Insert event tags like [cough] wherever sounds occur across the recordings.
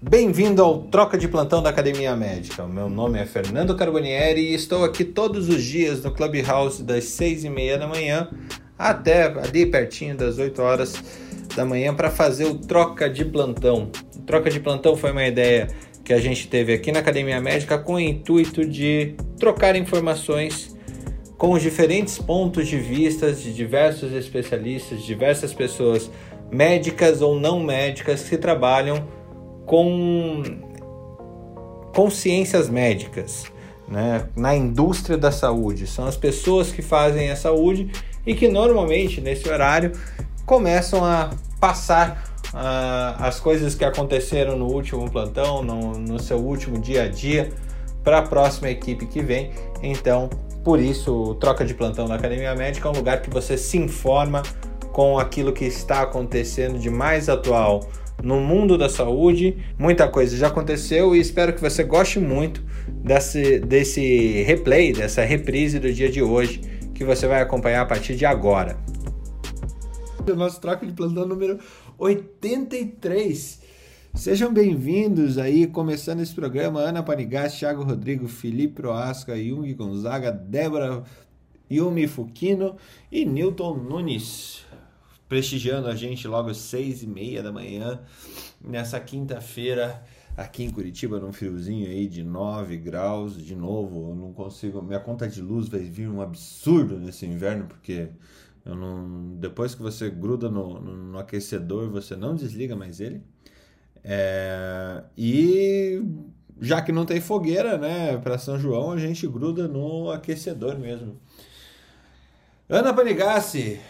Bem-vindo ao Troca de Plantão da Academia Médica. Meu nome é Fernando Carbonieri e estou aqui todos os dias no Clubhouse das seis e meia da manhã até ali pertinho das 8 horas da manhã para fazer o Troca de Plantão. O Troca de Plantão foi uma ideia que a gente teve aqui na Academia Médica com o intuito de trocar informações com os diferentes pontos de vista de diversos especialistas, diversas pessoas médicas ou não médicas que trabalham com, com ciências médicas, né? na indústria da saúde. São as pessoas que fazem a saúde e que normalmente nesse horário começam a passar uh, as coisas que aconteceram no último plantão, no, no seu último dia a dia, para a próxima equipe que vem. Então, por isso, Troca de Plantão da Academia Médica é um lugar que você se informa com aquilo que está acontecendo de mais atual no mundo da saúde. Muita coisa já aconteceu e espero que você goste muito desse, desse replay, dessa reprise do dia de hoje, que você vai acompanhar a partir de agora. O nosso troca de plantão número 83. Sejam bem-vindos aí, começando esse programa, Ana Panigás, Thiago Rodrigo, Felipe Proasca, Jung Gonzaga, Débora Yumi Fukino e Newton Nunes prestigiando a gente logo às seis e meia da manhã, nessa quinta-feira, aqui em Curitiba, num friozinho aí de 9 graus, de novo, eu não consigo, minha conta de luz vai vir um absurdo nesse inverno, porque não, depois que você gruda no, no, no aquecedor, você não desliga mais ele, é, e já que não tem fogueira, né, para São João, a gente gruda no aquecedor mesmo. Ana Panigassi,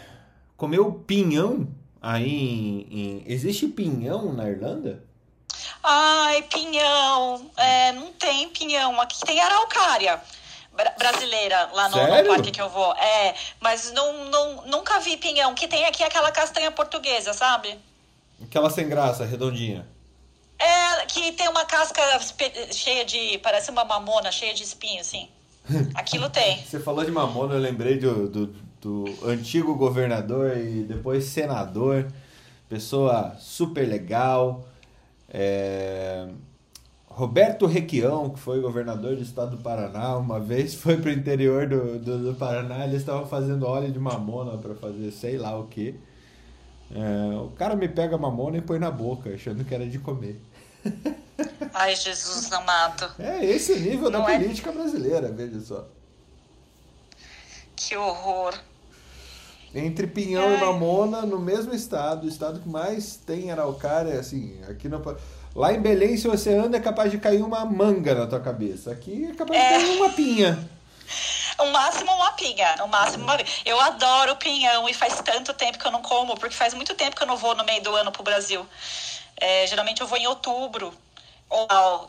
comeu pinhão aí em, em... Existe pinhão na Irlanda? Ai, pinhão. É, não tem pinhão. Aqui tem araucária brasileira lá no, no, parque que eu vou. É, mas não, não, nunca vi pinhão. Que tem aqui aquela castanha portuguesa, sabe? Aquela sem graça, redondinha. É, que tem uma casca cheia de. Parece uma mamona, cheia de espinho, assim. [laughs] Aquilo tem. Você falou de mamona, eu lembrei do, do, do antigo governador e depois senador, pessoa super legal. É... Roberto Requião, que foi governador do estado do Paraná, uma vez foi para o interior do, do, do, Paraná, eles estavam fazendo óleo de mamona para fazer sei lá o que. É, o cara me pega mamona e põe na boca, achando que era de comer. [laughs] Ai, Jesus amado. É esse o nível Não da é... política brasileira, veja só. Que horror. Entre Pinhão Ai. e Mamona, no mesmo estado, o estado que mais tem araucária, assim, aqui no, lá em Belém, se você anda, é capaz de cair uma manga na tua cabeça. Aqui é capaz é. de cair uma pinha. [laughs] O máximo uma pinha, o máximo uma Eu adoro pinhão e faz tanto tempo que eu não como, porque faz muito tempo que eu não vou no meio do ano pro Brasil. É, geralmente eu vou em outubro.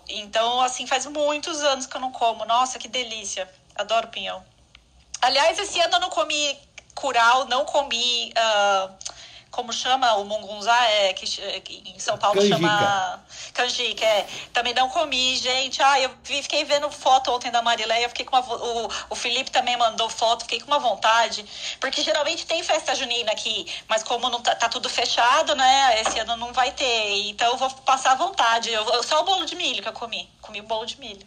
Então, assim, faz muitos anos que eu não como. Nossa, que delícia. Adoro pinhão. Aliás, esse ano eu não comi curau, não comi. Uh, como chama o mungunzá, é, que, que em São Paulo canjica. chama canjica, é. Também não comi, gente. Ah, eu fiquei vendo foto ontem da Marileia, fiquei com uma, o, o Felipe também mandou foto, fiquei com uma vontade, porque geralmente tem festa junina aqui, mas como não tá, tá tudo fechado, né, esse ano não vai ter, então eu vou passar vontade. Eu, só o bolo de milho que eu comi, comi o bolo de milho.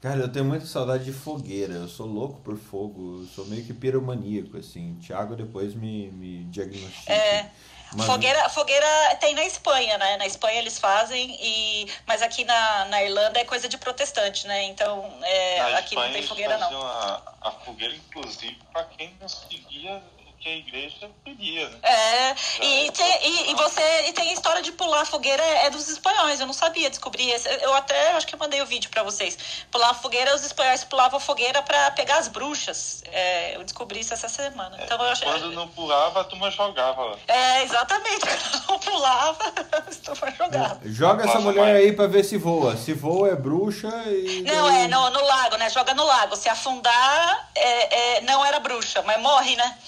Cara, eu tenho muita saudade de fogueira. Eu sou louco por fogo. Eu sou meio que piromaníaco, assim. Tiago depois me, me diagnostica. É. Mas... Fogueira, fogueira tem na Espanha, né? Na Espanha eles fazem, e... mas aqui na, na Irlanda é coisa de protestante, né? Então é, aqui Espanha, não tem fogueira, não. A, a fogueira, inclusive, para quem não seguia que a igreja queria, né? É, e, tem, e, e, você e tem a história de pular fogueira é dos espanhóis, eu não sabia descobrir. Eu até acho que eu mandei o vídeo para vocês. Pular fogueira, os espanhóis pulavam fogueira para pegar as bruxas. É, eu descobri isso essa semana. É, então, eu achei, quando não pulava, a turma jogava. É, exatamente. [laughs] Quando não pulava, a turma jogava. Joga essa mulher aí para ver se voa. Se voa é bruxa e. Não, é no, no lago, né? Joga no lago. Se afundar, é, é, não era bruxa, mas morre, né?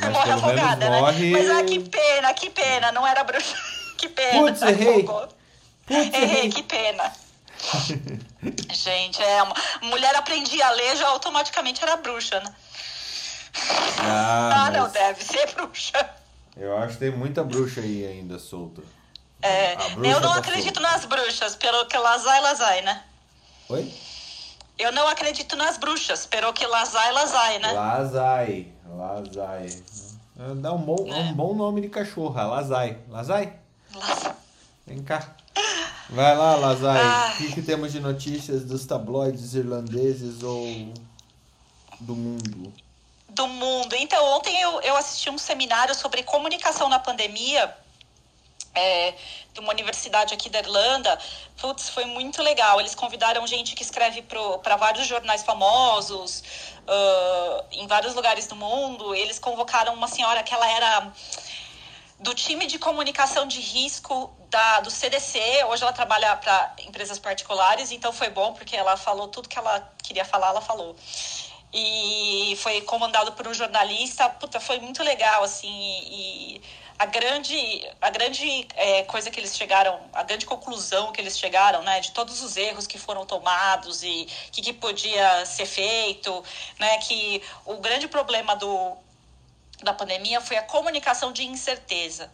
Mas morre afogada, né? Morre... Mas ah, que pena, que pena, não era bruxa. [laughs] Que pena. Putz, errei. Putz, errei, que pena. Gente, é uma mulher aprendia a ler, já automaticamente era bruxa, né? Ah, ah mas... não, deve ser bruxa. Eu acho que tem muita bruxa aí ainda solta. É, eu não acredito nas bruxas, pelo que lazai, lazai, né? Oi? Eu não acredito nas bruxas, pelo que lazai, lazai, né? Lazai, lazai. Dá um bom, é. um bom nome de cachorra, Lazai. Lazai? Lazai. Vem cá. Vai lá, Lazai. Ah. O que, que temos de notícias dos tabloides irlandeses ou do mundo? Do mundo. Então, ontem eu, eu assisti um seminário sobre comunicação na pandemia é, de uma universidade aqui da Irlanda. Putz, foi muito legal. Eles convidaram gente que escreve para vários jornais famosos, uh, em vários lugares do mundo. Eles convocaram uma senhora que ela era do time de comunicação de risco da, do CDC. Hoje ela trabalha para empresas particulares, então foi bom porque ela falou tudo que ela queria falar, ela falou. E foi comandado por um jornalista. Puta, foi muito legal, assim. E, a grande, a grande é, coisa que eles chegaram, a grande conclusão que eles chegaram, né, de todos os erros que foram tomados e o que, que, podia ser feito, né, que o grande problema do, da pandemia foi a comunicação de incerteza,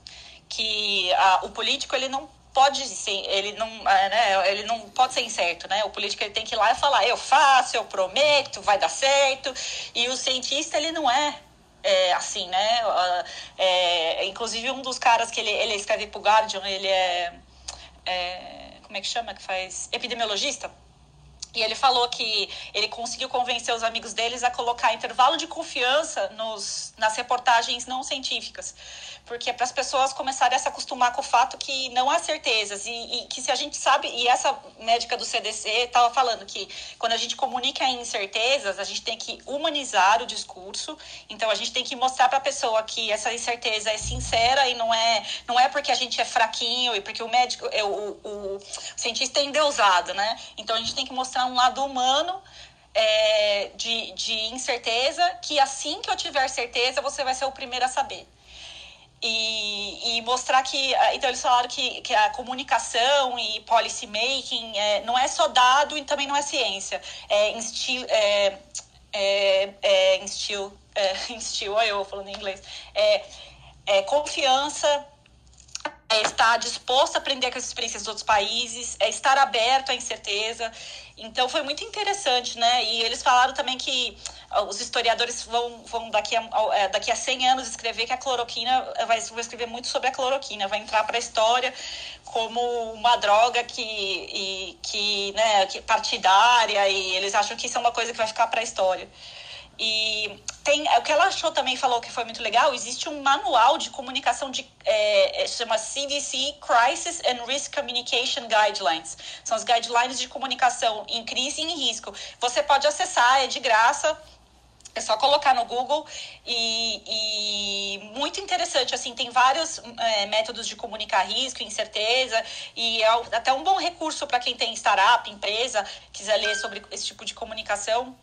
que a, o político ele não pode ser, ele não, é, né, ele não pode ser incerto, né? O político ele tem que ir lá e falar, eu faço, eu prometo, vai dar certo. E o cientista ele não é é, assim, né? É, inclusive um dos caras que ele, ele escreve pro Guardian, ele é, é como é que chama que faz epidemiologista. E ele falou que ele conseguiu convencer os amigos deles a colocar intervalo de confiança nos, nas reportagens não científicas. Porque é para as pessoas começarem a se acostumar com o fato que não há certezas. E, e que se a gente sabe, e essa médica do CDC estava falando que quando a gente comunica incertezas, a gente tem que humanizar o discurso, então a gente tem que mostrar para a pessoa que essa incerteza é sincera e não é, não é porque a gente é fraquinho e porque o médico, é, o, o, o cientista é endeusado, né? Então a gente tem que mostrar um lado humano é, de, de incerteza, que assim que eu tiver certeza, você vai ser o primeiro a saber. E, e, mostrar que. Ah, então, eles falaram que, que a comunicação e policy making é, não é só dado e também não é ciência. É instil. É, é, é instil. É, [laughs] instil, eu falando em inglês. É, é confiança, é estar disposto a aprender com as experiências dos outros países, é estar aberto à incerteza. Então foi muito interessante, né? E eles falaram também que ah, os historiadores vão, vão daqui, a, é, daqui a 100 anos escrever que a cloroquina, vai, vão escrever muito sobre a cloroquina, vai entrar para a história como uma droga que, e, que, né, que partidária, e eles acham que isso é uma coisa que vai ficar para a história. E tem, o que ela achou também, falou que foi muito legal, existe um manual de comunicação de, é, é chama CDC Crisis and Risk Communication Guidelines. São os guidelines de comunicação em crise e em risco. Você pode acessar, é de graça, é só colocar no Google e, e muito interessante, assim, tem vários é, métodos de comunicar risco, incerteza e é até um bom recurso para quem tem startup, empresa, quiser ler sobre esse tipo de comunicação.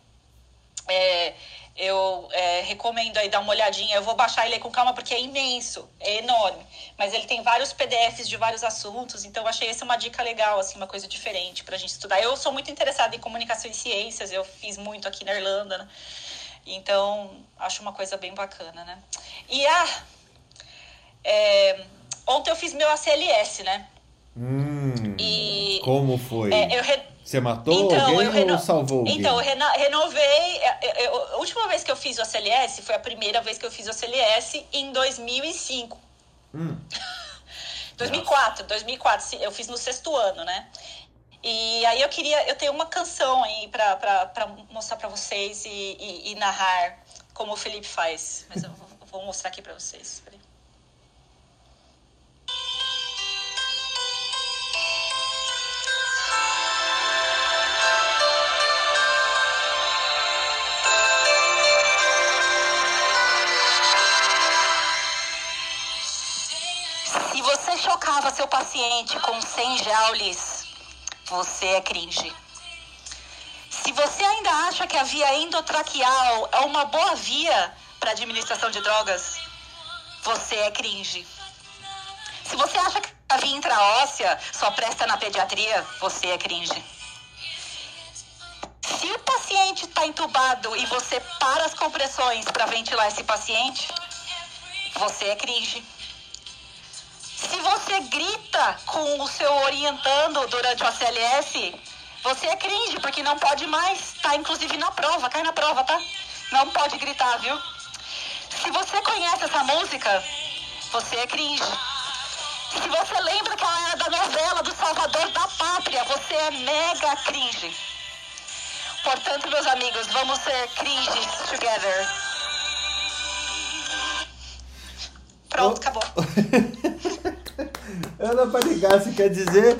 É, eu é, recomendo aí dar uma olhadinha. Eu vou baixar ele com calma porque é imenso, é enorme. Mas ele tem vários PDFs de vários assuntos, então eu achei essa uma dica legal, assim, uma coisa diferente para a gente estudar. Eu sou muito interessada em comunicação e ciências, eu fiz muito aqui na Irlanda, né? Então, acho uma coisa bem bacana, né? E a. Ah, é, ontem eu fiz meu ACLS, né? Hum, e, como foi? É, eu re, você matou então, alguém reno... ou salvou alguém? Então, eu reno... renovei. É, eu, a última vez que eu fiz o ACLS foi a primeira vez que eu fiz o ACLS em 2005. Hum. [laughs] 2004, 2004. Eu fiz no sexto ano, né? E aí eu queria. Eu tenho uma canção aí pra, pra, pra mostrar pra vocês e, e, e narrar como o Felipe faz. Mas eu vou mostrar aqui pra vocês. Peraí. Paciente com 100 joules, você é cringe. Se você ainda acha que a via endotraqueal é uma boa via para administração de drogas, você é cringe. Se você acha que a via intraóssea só presta na pediatria, você é cringe. Se o paciente está entubado e você para as compressões para ventilar esse paciente, você é cringe. Se você grita com o seu orientando durante o ACLS, você é cringe, porque não pode mais. Tá inclusive na prova, cai na prova, tá? Não pode gritar, viu? Se você conhece essa música, você é cringe. Se você lembra que ela era da novela do Salvador da Pátria, você é mega cringe. Portanto, meus amigos, vamos ser cringes together. Pronto, acabou. [laughs] Ana Panigassi quer dizer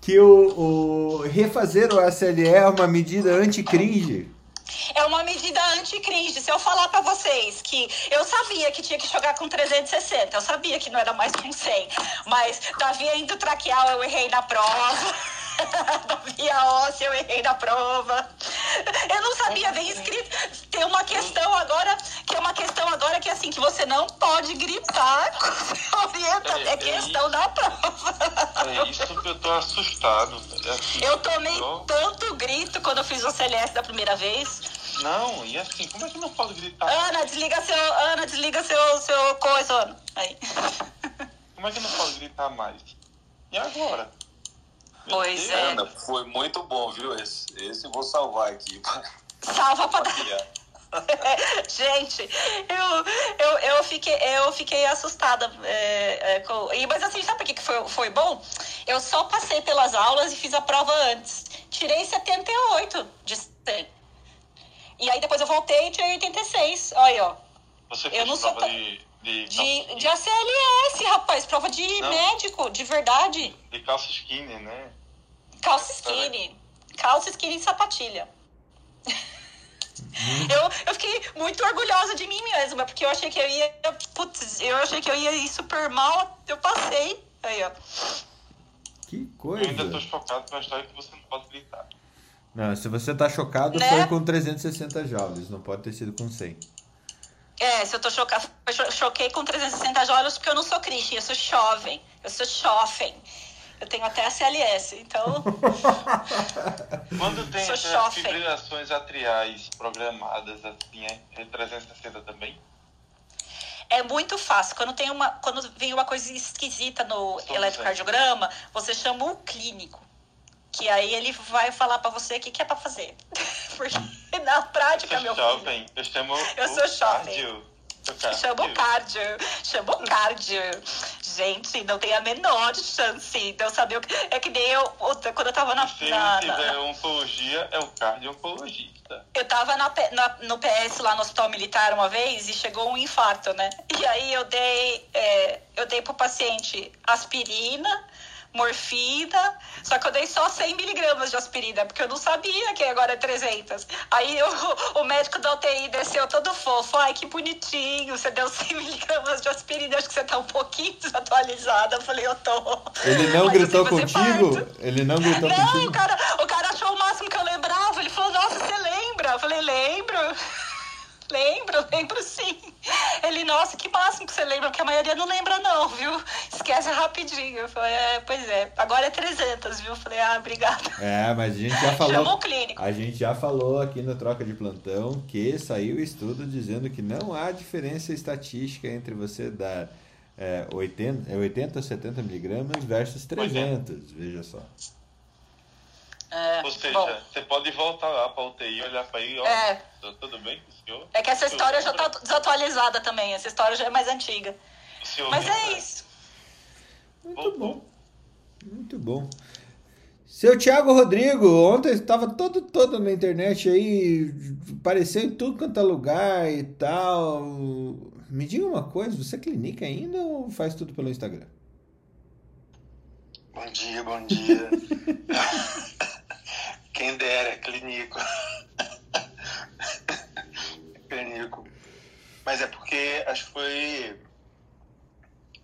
que o, o refazer o SLE é uma medida anti-cringe? É uma medida anti-cringe. Se eu falar pra vocês que eu sabia que tinha que jogar com 360, eu sabia que não era mais com 100, mas Davi indo traquear, eu errei na prova. [laughs] Davi a óssea, eu errei na prova. Eu não sabia bem escrito. Tem uma questão agora, que é uma questão agora que é assim, que você não pode gritar [laughs] orienta, é, é questão da prova. É isso que eu tô assustado. É assim, eu tomei eu... tanto grito quando eu fiz o CLS da primeira vez. Não, e assim, como é que não posso gritar? Ana, desliga seu. Ana, desliga seu, seu coisa, Ana. Aí. Como é que não posso gritar mais? E agora? Pois é. Ana, foi muito bom, viu? Esse, esse vou salvar aqui. [laughs] Salva pra dar. [laughs] Gente, eu, eu, eu, fiquei, eu fiquei assustada. É, é, com, e, mas assim, sabe por que foi, foi bom? Eu só passei pelas aulas e fiz a prova antes. Tirei 78 de 100. E aí depois eu voltei e tirei 86. Olha aí, ó. Você fez eu não prova sou de, de, de, de ACLS, rapaz. Prova de não. médico, de verdade. De calça skinny, né? Calça skinny. Calça skinny e sapatilha. Uhum. Eu, eu fiquei muito orgulhosa de mim mesma, porque eu achei que eu ia. Putz, eu achei que eu ia ir super mal, eu passei. Aí, ó. Que coisa. Eu ainda tô chocado com a história que você não pode gritar. Não, se você tá chocado, né? foi com 360 joules, não pode ter sido com 100. É, se eu tô chocado, eu choquei com 360 joules porque eu não sou Christian, eu sou jovem, eu sou jovem. Eu tenho até a CLS, então. [laughs] Quando tem essas fibrilações atriais programadas assim, é 360 também? É muito fácil. Quando tem uma, quando vem uma coisa esquisita no eletrocardiograma, certo. você chama o clínico, que aí ele vai falar para você o que, que é para fazer. [laughs] Porque na prática, meu filho. Eu chamo eu sou jovem. Cardio. Chamou cardio. Gente, não tem a menor chance de eu saber o que. É que nem eu. Quando eu tava na. Se na, tiver na... oncologia, é o cardio-oncologista. Eu tava na, na, no PS lá no hospital militar uma vez e chegou um infarto, né? E aí eu dei. É, eu dei pro paciente aspirina morfina, só que eu dei só 100 miligramas de aspirina, porque eu não sabia que agora é 300. Aí eu, [laughs] o médico da UTI desceu todo fofo, ai que bonitinho, você deu 100 [laughs] miligramas de aspirina, acho que você tá um pouquinho desatualizada. Eu falei, eu tô. Ele não gritou contigo? Ele não gritou não, contigo? Não, o cara, o cara achou o máximo que eu lembrava, ele falou, nossa, você lembra? Eu falei, lembro. Lembro, [laughs] lembro sim. Ele, nossa, que máximo que você lembra, porque a maioria não lembra não, viu? Esquece rapidinho. Eu falei, é, pois é, agora é 300, viu? Eu falei, ah, obrigada. É, mas a gente já [laughs] falou... Chamou o clínico. A gente já falou aqui no Troca de Plantão que saiu estudo dizendo que não há diferença estatística entre você dar é, 80, 80 ou 70 miligramas versus 300, é. veja só. É, Ou seja, bom, você pode voltar lá para a UTI, olhar para aí, ó, é, tudo bem com o senhor? É que essa história já está desatualizada também, essa história já é mais antiga. Mas é isso. Muito bom. Muito bom. Seu Thiago Rodrigo, ontem estava todo, todo na internet aí, apareceu em tudo quanto é lugar e tal. Me diga uma coisa, você é clinica ainda ou faz tudo pelo Instagram? Bom dia, bom dia. [laughs] Quem dera, clínico. [laughs] clínico. Mas é porque acho que foi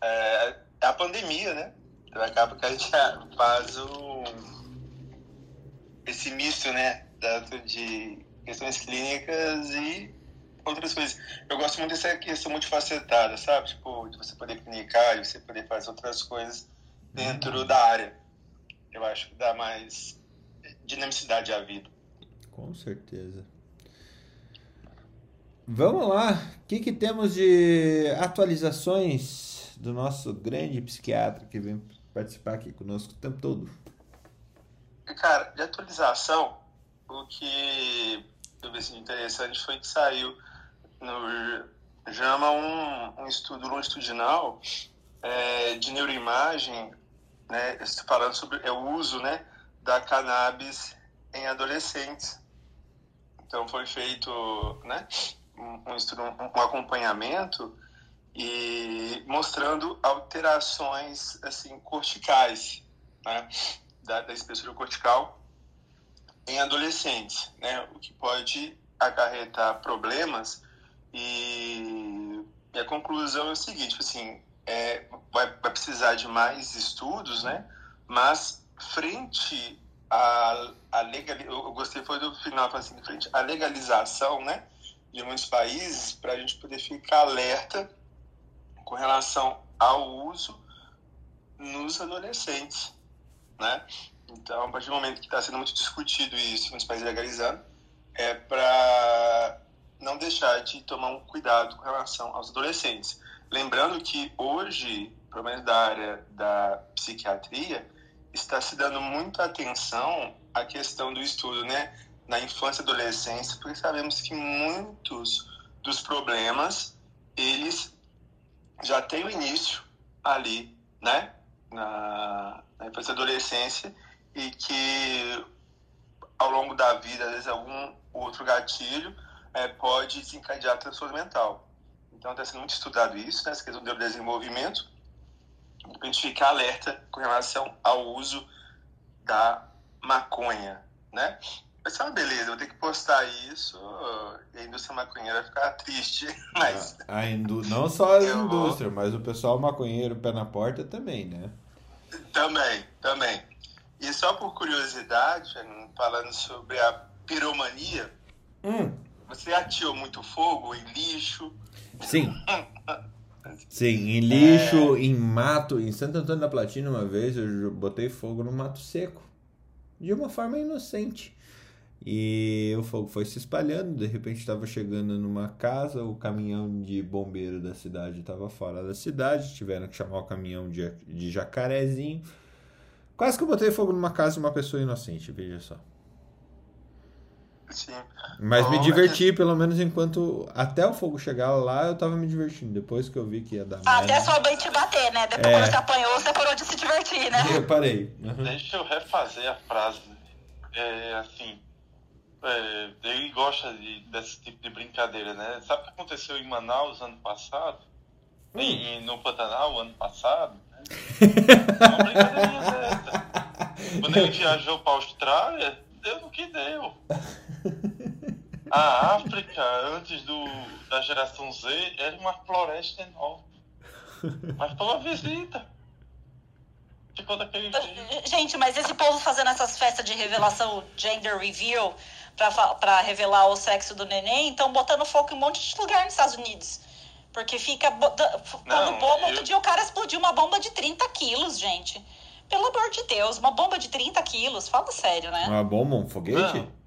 é, a pandemia, né? Então acaba que a gente faz o, esse misto, né? Tanto de questões clínicas e outras coisas. Eu gosto muito dessa questão multifacetada, sabe? Tipo, de você poder clinicar, de você poder fazer outras coisas dentro da área. Eu acho que dá mais dinamicidade à vida. Com certeza. Vamos lá. O que, que temos de atualizações do nosso grande psiquiatra que vem participar aqui conosco o tempo todo. Cara, de atualização, o que eu vi assim, interessante foi que saiu no JAMA um, um estudo longitudinal é, de neuroimagem, né, falando sobre é, o uso né, da cannabis em adolescentes. Então foi feito né, um, um, acompanhamento e mostrando alterações assim corticais, né, da, da espessura cortical em adolescentes, né, o que pode acarretar problemas e, e a conclusão é o seguinte, assim, é, vai, vai precisar de mais estudos, né, mas frente a, a legal, eu gostei foi do final, assim, frente à legalização, né, de muitos países, para a gente poder ficar alerta com relação ao uso nos adolescentes, né? Então, a partir do momento que está sendo muito discutido isso nos países legalizando, é para não deixar de tomar um cuidado com relação aos adolescentes. Lembrando que hoje, pelo menos da área da psiquiatria, está se dando muita atenção à questão do estudo, né? Na infância e adolescência, porque sabemos que muitos dos problemas, eles já têm o início ali, né? Na, na infância e adolescência, e que ao longo da vida, às vezes, algum outro gatilho é, pode desencadear transtorno mental. Então, está sendo muito estudado isso, né, essa questão do desenvolvimento, a gente ficar alerta com relação ao uso da maconha, né? Ser uma beleza, vou ter que postar isso e a indústria maconheira vai ficar triste, [laughs] mas... A, a indú não só a indústria, mas o pessoal maconheiro pé na porta também, né? Também, também. E só por curiosidade, falando sobre a piromania, hum. você atirou muito fogo em lixo? Sim. [laughs] Sim, em lixo, é... em mato. Em Santo Antônio da Platina, uma vez, eu botei fogo no mato seco. De uma forma inocente. E o fogo foi se espalhando. De repente, estava chegando numa casa. O caminhão de bombeiro da cidade estava fora da cidade. Tiveram que chamar o caminhão de, de jacarezinho Quase que eu botei fogo numa casa de uma pessoa inocente, veja só. Sim. Mas Bom, me diverti, é... pelo menos enquanto. Até o fogo chegar lá, eu tava me divertindo. Depois que eu vi que ia dar. Até merda. sua mãe te bater, né? Depois é... que você apanhou, você parou de se divertir, né? Eu parei. Uhum. Deixa eu refazer a frase. É assim. É, ele gosta de, desse tipo de brincadeira, né? Sabe o que aconteceu em Manaus ano passado? Hum. Em, no Pantanal ano passado? [laughs] Uma brincadeirinha dessa. Quando ele viajou para a Austrália, deu no que deu. A África, antes do, da geração Z, era uma floresta enorme. Mas foi uma visita. Ficou daquele jeito. Gente, mas esse povo fazendo essas festas de revelação gender reveal para revelar o sexo do neném, então botando fogo em um monte de lugar nos Estados Unidos. Porque fica pondo bomba. Outro dia o cara explodiu uma bomba de 30 quilos, gente. Pelo amor de Deus, uma bomba de 30 quilos. Fala sério, né? Uma bomba, um foguete? Não.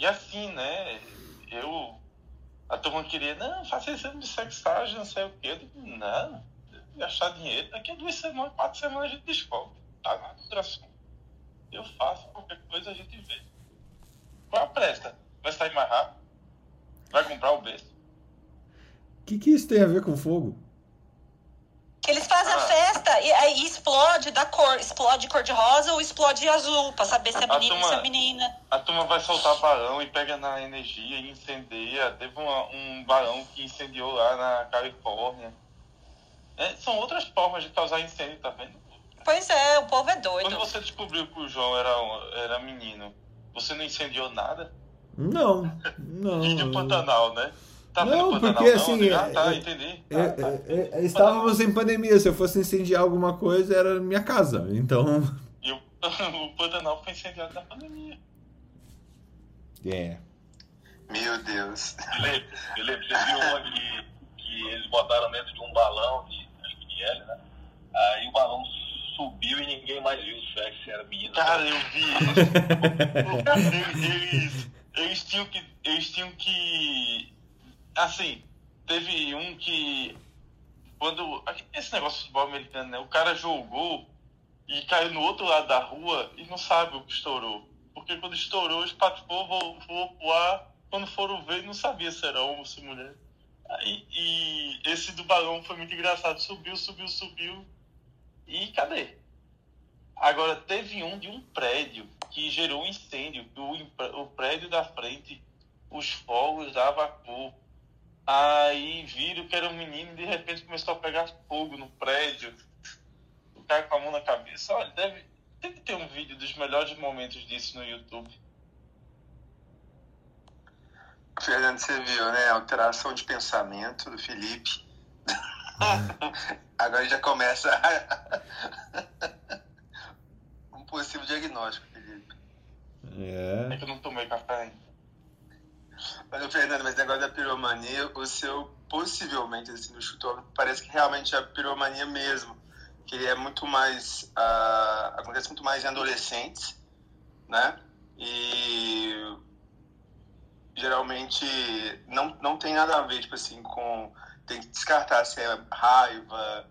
E, assim, né? Eu. A turma queria, não, faça exame de sexagem, não sei o quê. Eu digo, não, gastar dinheiro. Daqui a duas semanas, quatro semanas a gente descobre. Tá na duração. Eu faço, qualquer coisa a gente vê. Qual a presta? Vai sair mais rápido? Vai comprar o berço? que, que isso tem a ver com fogo? Eles fazem ah. a festa e aí explode da cor, explode cor de rosa ou explode azul, pra saber se é menino ou se é menina. A turma vai soltar balão e pega na energia e incendeia. Teve uma, um balão que incendiou lá na Califórnia. É, são outras formas de causar incêndio, tá vendo? Pois é, o povo é doido. Quando você descobriu que o João era, era menino, você não incendiou nada? Não, [laughs] não. e de Pantanal, né? Tá não, porque assim. Não, ah, tá, é, entendi. É, tá, é, é, estávamos em pandemia. Se eu fosse incendiar alguma coisa, era minha casa. Então. E o, [laughs] o Pantanal foi incendiado na pandemia. É. Meu Deus. Felipe, Felipe, você viu uma que, que eles botaram dentro de um balão de, acho que de hélio, né? Aí o balão subiu e ninguém mais viu o sexo, era menino. Cara, eu vi. [laughs] eles, eles, tinham que. Eles tinham que assim, teve um que quando. Esse negócio de futebol americano, né? O cara jogou e caiu no outro lado da rua e não sabe o que estourou. Porque quando estourou, espatifou, voou, voou pro ar. Quando foram ver, não sabia se era homem ou se mulher. E, e esse do balão foi muito engraçado. Subiu, subiu, subiu. E cadê? Agora, teve um de um prédio que gerou um incêndio. O, o prédio da frente, os fogos da vapor. Aí viram que era um menino e de repente começou a pegar fogo no prédio. O cara com a mão na cabeça. Olha, deve, deve ter um vídeo dos melhores momentos disso no YouTube. Fernando, você viu, né? Alteração de pensamento do Felipe. [laughs] Agora já começa [laughs] um possível diagnóstico, Felipe. É. É que eu não tomei café ainda. Mas, Fernando, mas negócio da piromania, o seu, possivelmente, assim, no chutógrafo, parece que realmente é a piromania mesmo. Que é muito mais. Uh, acontece muito mais em adolescentes, né? E geralmente não, não tem nada a ver, tipo assim, com. Tem que descartar se é raiva,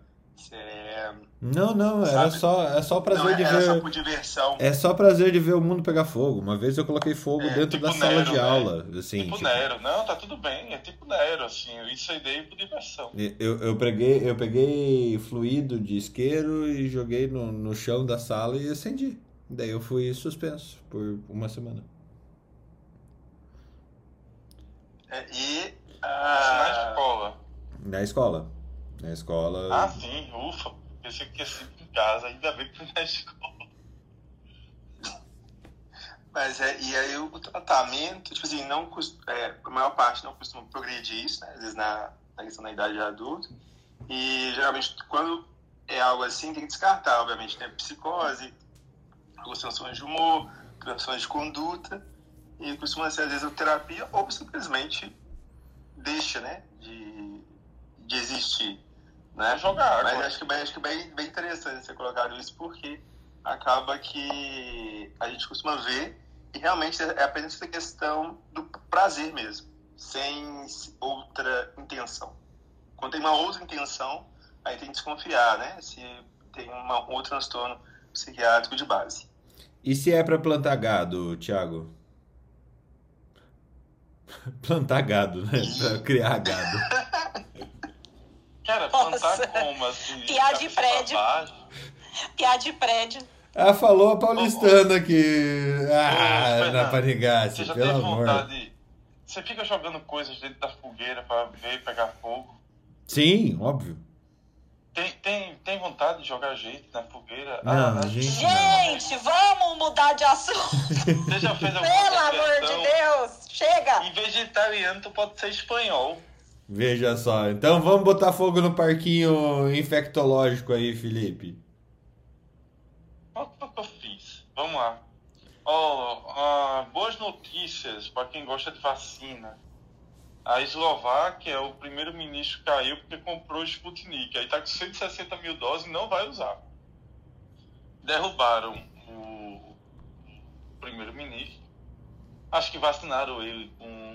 é. Não, não, era só, é só prazer não, de ver. Só por diversão. É só prazer de ver o mundo pegar fogo. Uma vez eu coloquei fogo é, dentro tipo da Nero, sala de né? aula. Assim, tipo, tipo Nero, não, tá tudo bem, é tipo Nero, assim, isso aí dei por diversão. Eu, eu, peguei, eu peguei fluido de isqueiro e joguei no, no chão da sala e acendi. Daí eu fui suspenso por uma semana. É, e ah, na escola? Na escola. Na escola. Ah, sim, ufa. Pensei que ia ser em casa, ainda bem que foi na escola. Mas é, e aí o tratamento, tipo assim, não é, a maior parte não costuma progredir isso, né? Às vezes na, na questão da idade adulta. E geralmente quando é algo assim, tem que descartar, obviamente, né? Psicose, alucinações de humor, transtornos de conduta e costuma ser às vezes a terapia ou simplesmente deixa, né, de, de existir, né? Jogar. Mas acho que, bem, acho que bem, bem interessante ser colocado isso porque acaba que a gente costuma ver e realmente é apenas essa questão do prazer mesmo, sem outra intenção. Quando tem uma outra intenção, aí tem que desconfiar, né? Se tem uma, um outro transtorno psiquiátrico de base. E se é para plantar gado, Thiago? [laughs] Plantar gado, né? Pra criar gado. [laughs] Cara, plantar como assim? Piar de prédio. Piar de prédio. Ah, falou a paulistana aqui. Ah, Ô, na Panigasse, pelo amor. Vontade... Você fica jogando coisas dentro da fogueira pra ver pegar fogo? Sim, óbvio. Tem, tem, tem vontade de jogar gente na fogueira? Não, ah, gente, gente não. vamos mudar de assunto. Você já fez [laughs] alguma Pelo amor de Deus, chega! E vegetariano, tu pode ser espanhol. Veja só, então vamos botar fogo no parquinho infectológico aí, Felipe. O que eu fiz? Vamos lá. Oh, uh, boas notícias para quem gosta de vacina a Eslováquia, o primeiro-ministro caiu porque comprou o Sputnik. Aí está com 160 mil doses e não vai usar. Derrubaram o primeiro-ministro. Acho que vacinaram ele com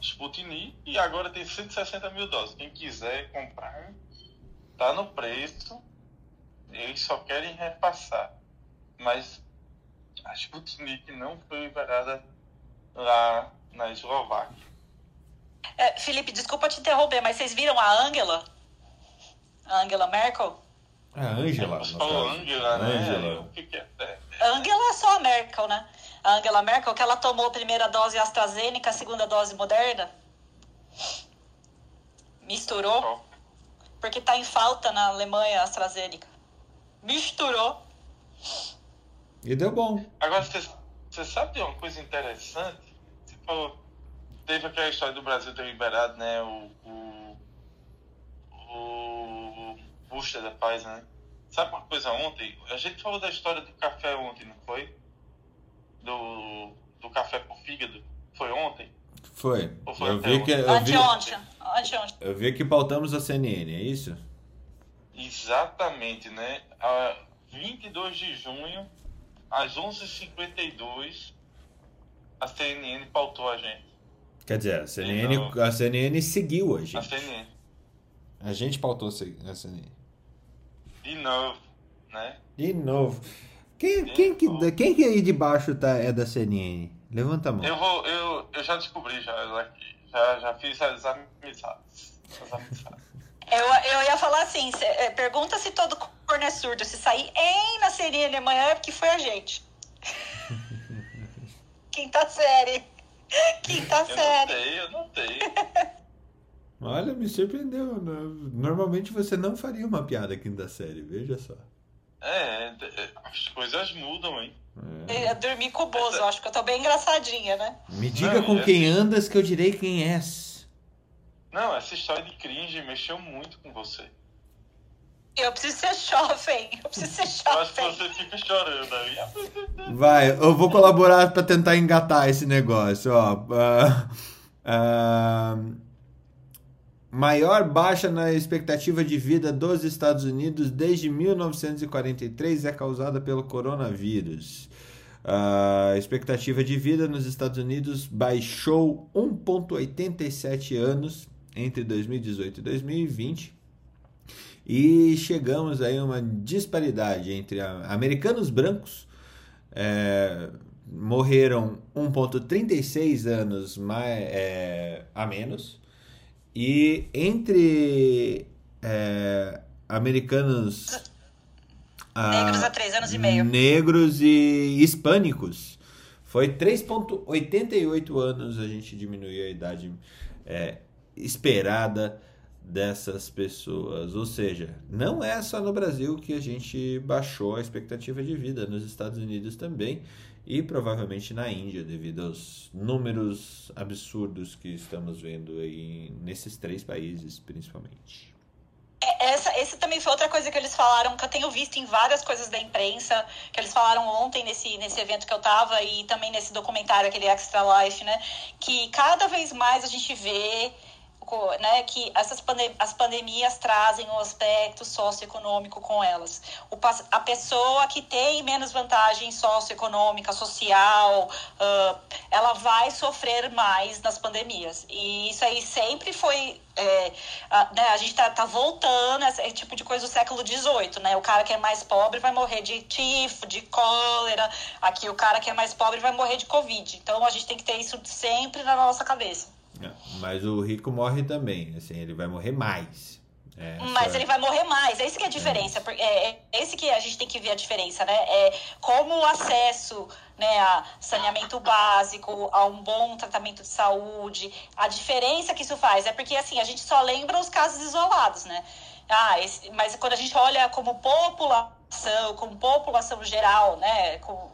Sputnik e agora tem 160 mil doses. Quem quiser comprar, tá no preço. Eles só querem repassar. Mas a Sputnik não foi liberada lá na Eslováquia. É, Felipe, desculpa te interromper, mas vocês viram a Angela? A Angela Merkel? A Angela. Você falou Angela, né? Angela. O que, que é? Angela é só a Merkel, né? A Angela Merkel, que ela tomou a primeira dose AstraZeneca, a segunda dose Moderna. Misturou. Porque tá em falta na Alemanha a AstraZeneca. Misturou. E deu bom. Agora, você sabe de uma coisa interessante? Falou teve aquela história do Brasil ter liberado, né, o, o, o booster da Pfizer, né? Sabe uma coisa ontem? A gente falou da história do café ontem, não foi? Do, do café por fígado. Foi ontem? Foi. Foi eu vi que, eu vi. Eu vi que pautamos a CNN, é isso? Exatamente, né? A 22 de junho, às 11h52, a CNN pautou a gente. Quer dizer, a CNN, então, a CNN seguiu a gente. A CNN. A gente pautou a CNN. De novo, né? De novo. Quem, quem, que, quem que aí de baixo tá, é da CNN? Levanta a mão. Eu vou, eu, eu já descobri já, já, já fiz as amizades. As amizades. [laughs] Eu, eu ia falar assim, cê, é, pergunta se todo corno é surdo. Se sair em na CNN amanhã é porque foi a gente. [laughs] Quinta série. Quinta série. Eu notei, eu notei. Olha, me surpreendeu. né? Normalmente você não faria uma piada quinta série, veja só. É, é, as coisas mudam, hein? Eu dormi com o Bozo, eu acho que eu tô bem engraçadinha, né? Me diga Não, com é quem assim. andas que eu direi quem és. Não, essa história de cringe mexeu muito com você. Eu preciso ser jovem. Eu preciso ser Eu acho que jovem. você fica chorando aí. Vai, eu vou colaborar para tentar engatar esse negócio, ó. Ah, ah, maior baixa na expectativa de vida dos Estados Unidos desde 1943 é causada pelo coronavírus. A expectativa de vida nos Estados Unidos baixou 1,87 anos entre 2018 e 2020 e chegamos aí a uma disparidade entre americanos brancos é, morreram 1,36 anos mais, é, a menos e entre é, americanos ah, Negros há três anos e meio. negros e hispânicos foi 3,88 anos a gente diminuiu a idade é, esperada dessas pessoas. Ou seja, não é só no Brasil que a gente baixou a expectativa de vida, nos Estados Unidos também e provavelmente na Índia, devido aos números absurdos que estamos vendo aí nesses três países, principalmente. Essa, esse também foi outra coisa que eles falaram, que eu tenho visto em várias coisas da imprensa, que eles falaram ontem nesse, nesse evento que eu tava e também nesse documentário, aquele Extra Life, né? Que cada vez mais a gente vê co- né, que essas pande as pandemias trazem um aspecto socioeconômico com elas. O, a pessoa que tem menos vantagem socioeconômica, social, ah, ela vai sofrer mais nas pandemias. E isso aí sempre foi. é, a, né, a gente tá, tá voltando, esse tipo de coisa do século XVIII, né? O cara que é mais pobre vai morrer de tifo, de cólera. Aqui o cara que é mais pobre vai morrer de Covid. Então a gente tem que ter isso sempre na nossa cabeça. É, Mas o rico morre também, assim, ele vai morrer mais. Essa- Mas ele vai morrer mais, é isso que é a diferença. porque É, é esse que a gente tem que ver a diferença, né? É como o acesso né, a saneamento básico, a um bom tratamento de saúde, a diferença que isso faz. É porque assim, a gente só lembra os casos isolados, né? Ah, esse- mas quando a gente olha como população, como população geral, né? Como, é,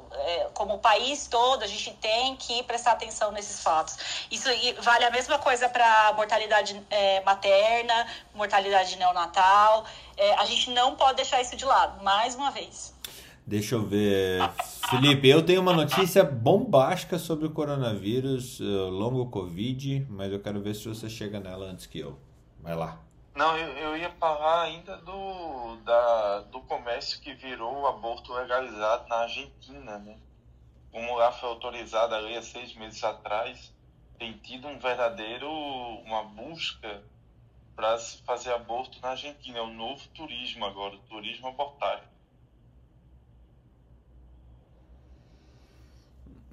como o país todo, a gente tem que prestar atenção nesses fatos. Isso vale a mesma coisa para mortalidade é, materna, mortalidade neonatal. É, a gente não pode deixar isso de lado, mais uma vez. Deixa eu ver. Felipe, eu tenho uma notícia bombástica sobre o coronavírus, eh, longo Covid, mas eu quero ver se você chega nela antes que eu. Vai lá. Não, eu, eu ia falar ainda do, da, do comércio que virou o aborto legalizado na Argentina, né? Como lá foi autorizada a lei há seis meses atrás, tem tido um verdadeiro, uma busca para se fazer aborto na Argentina. É o novo turismo agora, o turismo abortário.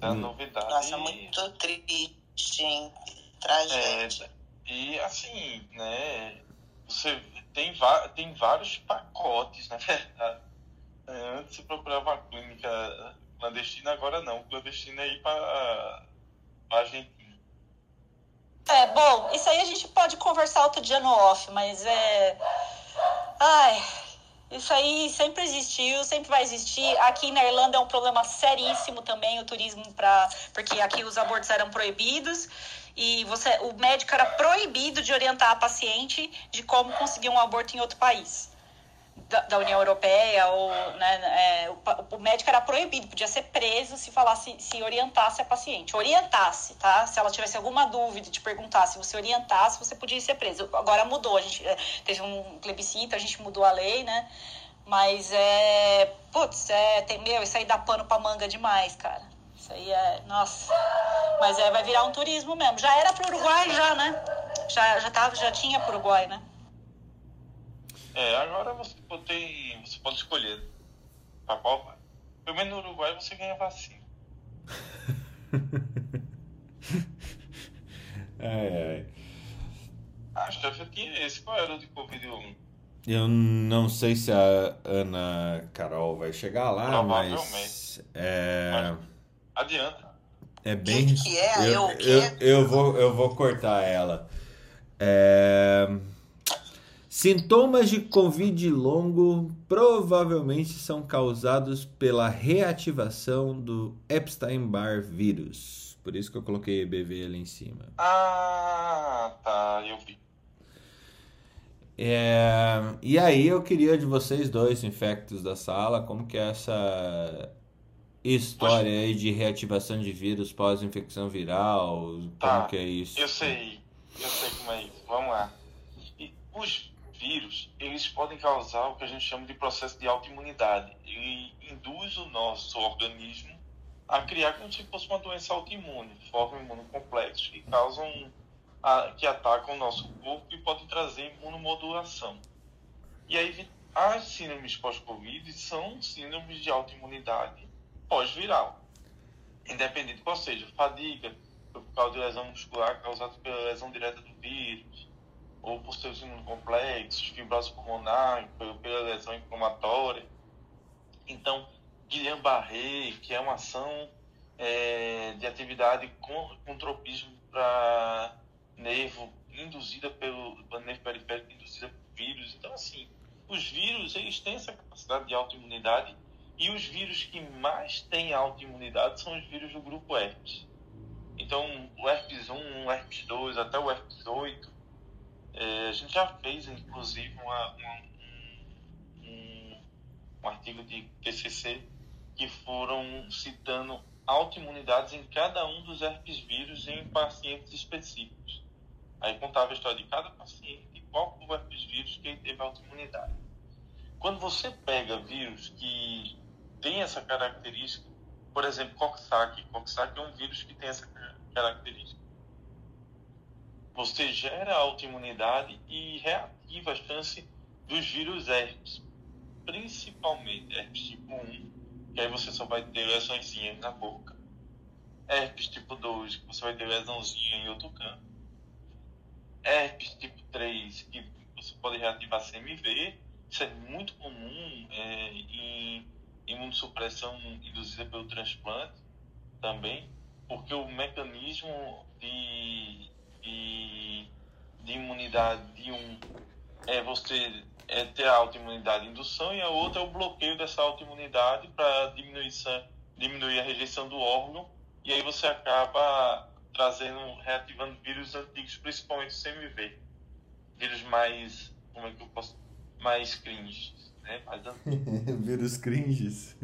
É Hum. novidade. Nossa, muito triste, hein? Tragédia. É, e assim, né? Você tem, tem vários pacotes, na [laughs] verdade. É, antes você procurava uma clínica clandestina, agora não. Clandestina é ir para a Argentina. É, bom, isso aí a gente pode conversar outro dia no off, mas é. Ai, isso aí sempre existiu, sempre vai existir. Aqui na Irlanda é um problema seríssimo também o turismo para, porque aqui os abortos eram proibidos e você, o médico era proibido de orientar a paciente de como conseguir um aborto em outro país da, da União Europeia ou né, é, o, o médico era proibido, podia ser preso se falasse, se orientasse a paciente, orientasse, tá? Se ela tivesse alguma dúvida, te perguntar se você orientasse, você podia ser preso. Agora mudou, a gente é, teve um plebiscito, a gente mudou a lei, né? Mas é, putz, é, tem meu, isso aí dá pano pra manga demais, cara. Isso aí é, nossa. Mas é, vai virar um turismo mesmo. Já era pro Uruguai já, né? Já já tava, já tinha pro Uruguai, né? É, agora você pode, você pode escolher para qual vai. Pelo menos no Uruguai você ganha vacina. [laughs] ai, ai. A chefe tinha esse. Qual era o de Covid-1? Eu não sei se a Ana Carol vai chegar lá, mas. Provavelmente. É, Adianta. é bem. Que que é? Eu, Eu o quê? eu, eu vou, eu vou cortar ela. É, Sintomas de Covid longo provavelmente são causados pela reativação do Epstein-Barr vírus. Por isso que eu coloquei EBV ali em cima. Ah, tá. Eu vi. É, e aí eu queria de vocês dois, infectos da sala, como que é essa história aí de reativação de vírus pós-infecção viral? Como Tá, que é isso? Eu sei. Eu sei como é isso. Vamos lá. E os vírus, eles podem causar o que a gente chama de processo de autoimunidade. Ele induz o nosso organismo a criar como se fosse uma doença autoimune, forma imunocomplexos que causam, a- que atacam o nosso corpo e podem trazer imunomodulação. E aí, as síndromes pós-Covid são síndromes de autoimunidade pós-viral. Independente qual seja, fadiga, por causa de lesão muscular causada pela lesão direta do vírus, ou por seus imunocomplexos, fibrose pulmonar, pela lesão inflamatória. Então, Guillain-Barré, que é uma ação é, de atividade com, com tropismo para nervo induzida pelo nervo periférico induzida por vírus. Então, assim, os vírus eles têm essa capacidade de autoimunidade e os vírus que mais têm autoimunidade são os vírus do grupo herpes. Então, o herpes 1, o herpes 2, até o herpes 8, é, a gente já fez, inclusive, uma- uma- um, um, artigo de TCC que foram citando autoimunidades em cada um dos herpes vírus em pacientes específicos. Aí contava a história de cada paciente e qual foi o herpes vírus que ele teve autoimunidade. Quando você pega vírus que tem essa característica, por exemplo, Coxsackie, Coxsackie é um vírus que tem essa ca- característica. Você gera autoimunidade e reativa a chance dos vírus herpes, principalmente herpes tipo 1, que aí você só vai ter lesõezinhas na boca. Herpes tipo 2, que você vai ter lesãozinha em outro canto. Herpes tipo 3, que você pode reativar CMV. Isso é muito comum é, em imunossupressão induzida pelo transplante também, porque o mecanismo de, de, de imunidade de um é você é ter a autoimunidade indução e a outra é o bloqueio dessa autoimunidade para diminuir, a rejeição do órgão e aí você acaba trazendo, reativando vírus antigos, principalmente o CMV. Vírus mais, como é que eu posso, mais cringe, né? Mais [laughs] Vírus cringes.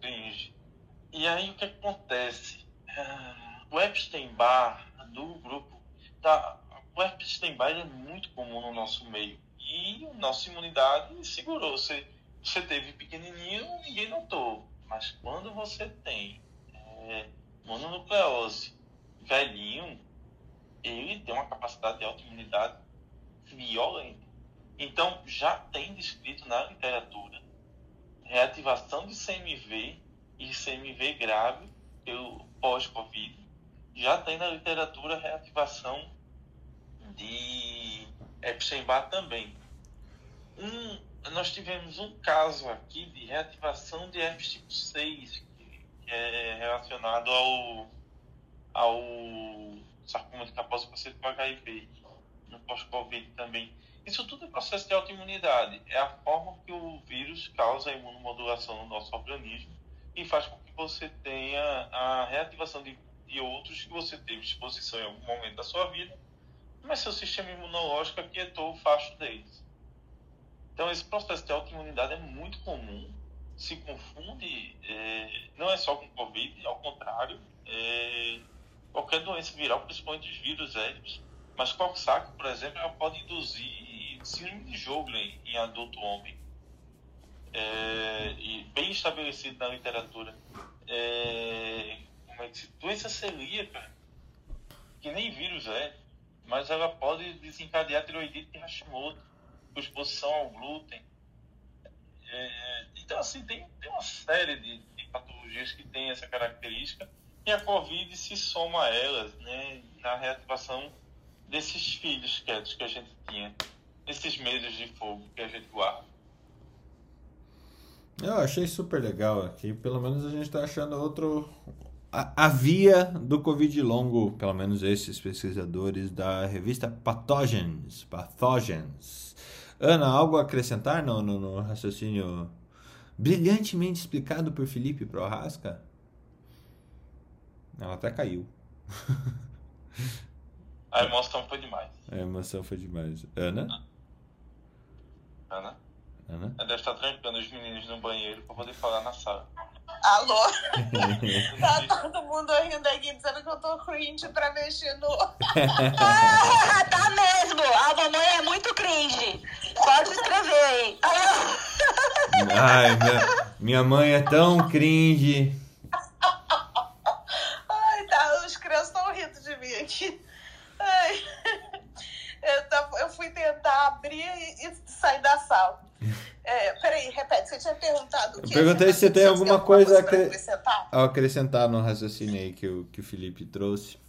cringe. E aí o que acontece? Ah, O Epstein-Barr do grupo, tá, o Epstein-Barr é muito comum no nosso meio e a nossa imunidade segurou. Você, você teve pequenininho, ninguém notou, mas quando você tem é, mononucleose velhinho, ele tem uma capacidade de autoimunidade violenta. Então, já tem descrito na literatura reativação de CMV e CMV grave pelo pós-Covid. Já tem na literatura reativação de Epstein-Barr também. Um, nós tivemos um caso aqui de reativação de herpes tipo 6, que, é relacionado ao, ao sarcoma de Kaposi com HIV, no pós-Covid também. Isso tudo é processo de autoimunidade. É a forma que o vírus causa a imunomodulação no nosso organismo e faz com que você tenha a reativação de, de outros que você teve exposição em algum momento da sua vida, mas seu sistema imunológico aquietou o facho deles. Então, esse processo de autoimunidade é muito comum, se confunde, é, não é só com Covid, ao contrário, é, qualquer doença viral, principalmente os vírus herpes, mas Coxsackie, por exemplo, ela pode induzir síndrome de Jogren em adulto homem. É, e bem estabelecido na literatura. É, como é que se, doença celíaca, que nem vírus é, mas ela pode desencadear tiroidite de Hashimoto. com exposição ao glúten. É, então, assim, tem, tem uma série de, de patologias que têm essa característica e a Covid se soma a elas, né, na reativação desses filhos quietos que a gente tinha, esses medos de fogo que a gente guarda. Eu achei super legal aqui, pelo menos a gente está achando outro. A, a, via do Covid longo, pelo menos esses pesquisadores da revista Pathogens. Pathogens. Ana, algo a acrescentar no, no, no raciocínio brilhantemente explicado por Felipe Prohasca? Ela até caiu. [laughs] A emoção foi demais. A emoção foi demais. Ana? Ana? Ana? Ela deve estar trancando os meninos no banheiro para poder falar na sala. Alô? [laughs] tá todo mundo rindo aqui dizendo que eu tô cringe pra mexer no. [laughs] ah, tá mesmo! A mamãe é muito cringe. Pode escrever aí. Ai, minha, minha mãe é tão cringe. Ai, tá. Os crianças estão rindo de mim aqui. Ai. Eu, tava, eu fui tentar abrir e, e sair da sala. É, peraí, repete, você tinha perguntado o que? Eu perguntei se você tem alguma, coisa, coisa acre... acrescentar? a acrescentar no raciocínio aí que o, que o Felipe trouxe.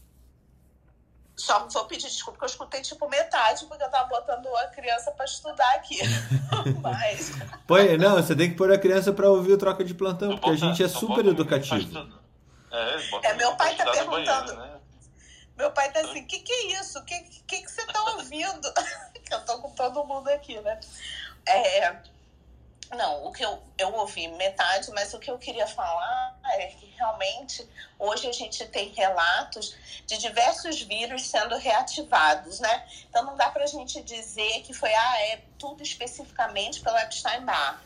Só vou pedir desculpa que eu escutei tipo metade, porque eu tava botando a criança para estudar aqui. [laughs] Mas. Põe, não, você tem que pôr a criança para ouvir o troca de plantão, porque a gente é super educativo. É, é, meu pai tá perguntando. Meu pai tá assim, o que, que é isso? O que, que, que você tá ouvindo? [laughs] que eu tô com todo mundo aqui, né? É, não, o que eu, eu ouvi metade, mas o que eu queria falar é que realmente hoje a gente tem relatos de diversos vírus sendo reativados, né? Então não dá pra gente dizer que foi, ah, é tudo especificamente pelo Epstein-Barr.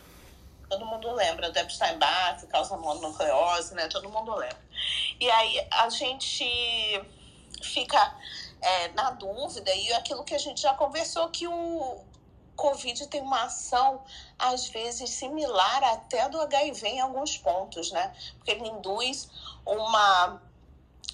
Todo mundo lembra do Epstein-Barr, que causa mononucleose, né? Todo mundo lembra. E aí a gente fica é, na dúvida, e aquilo que a gente já conversou, que o Covid tem uma ação, às vezes, similar até do HIV em alguns pontos, né? Porque ele induz uma.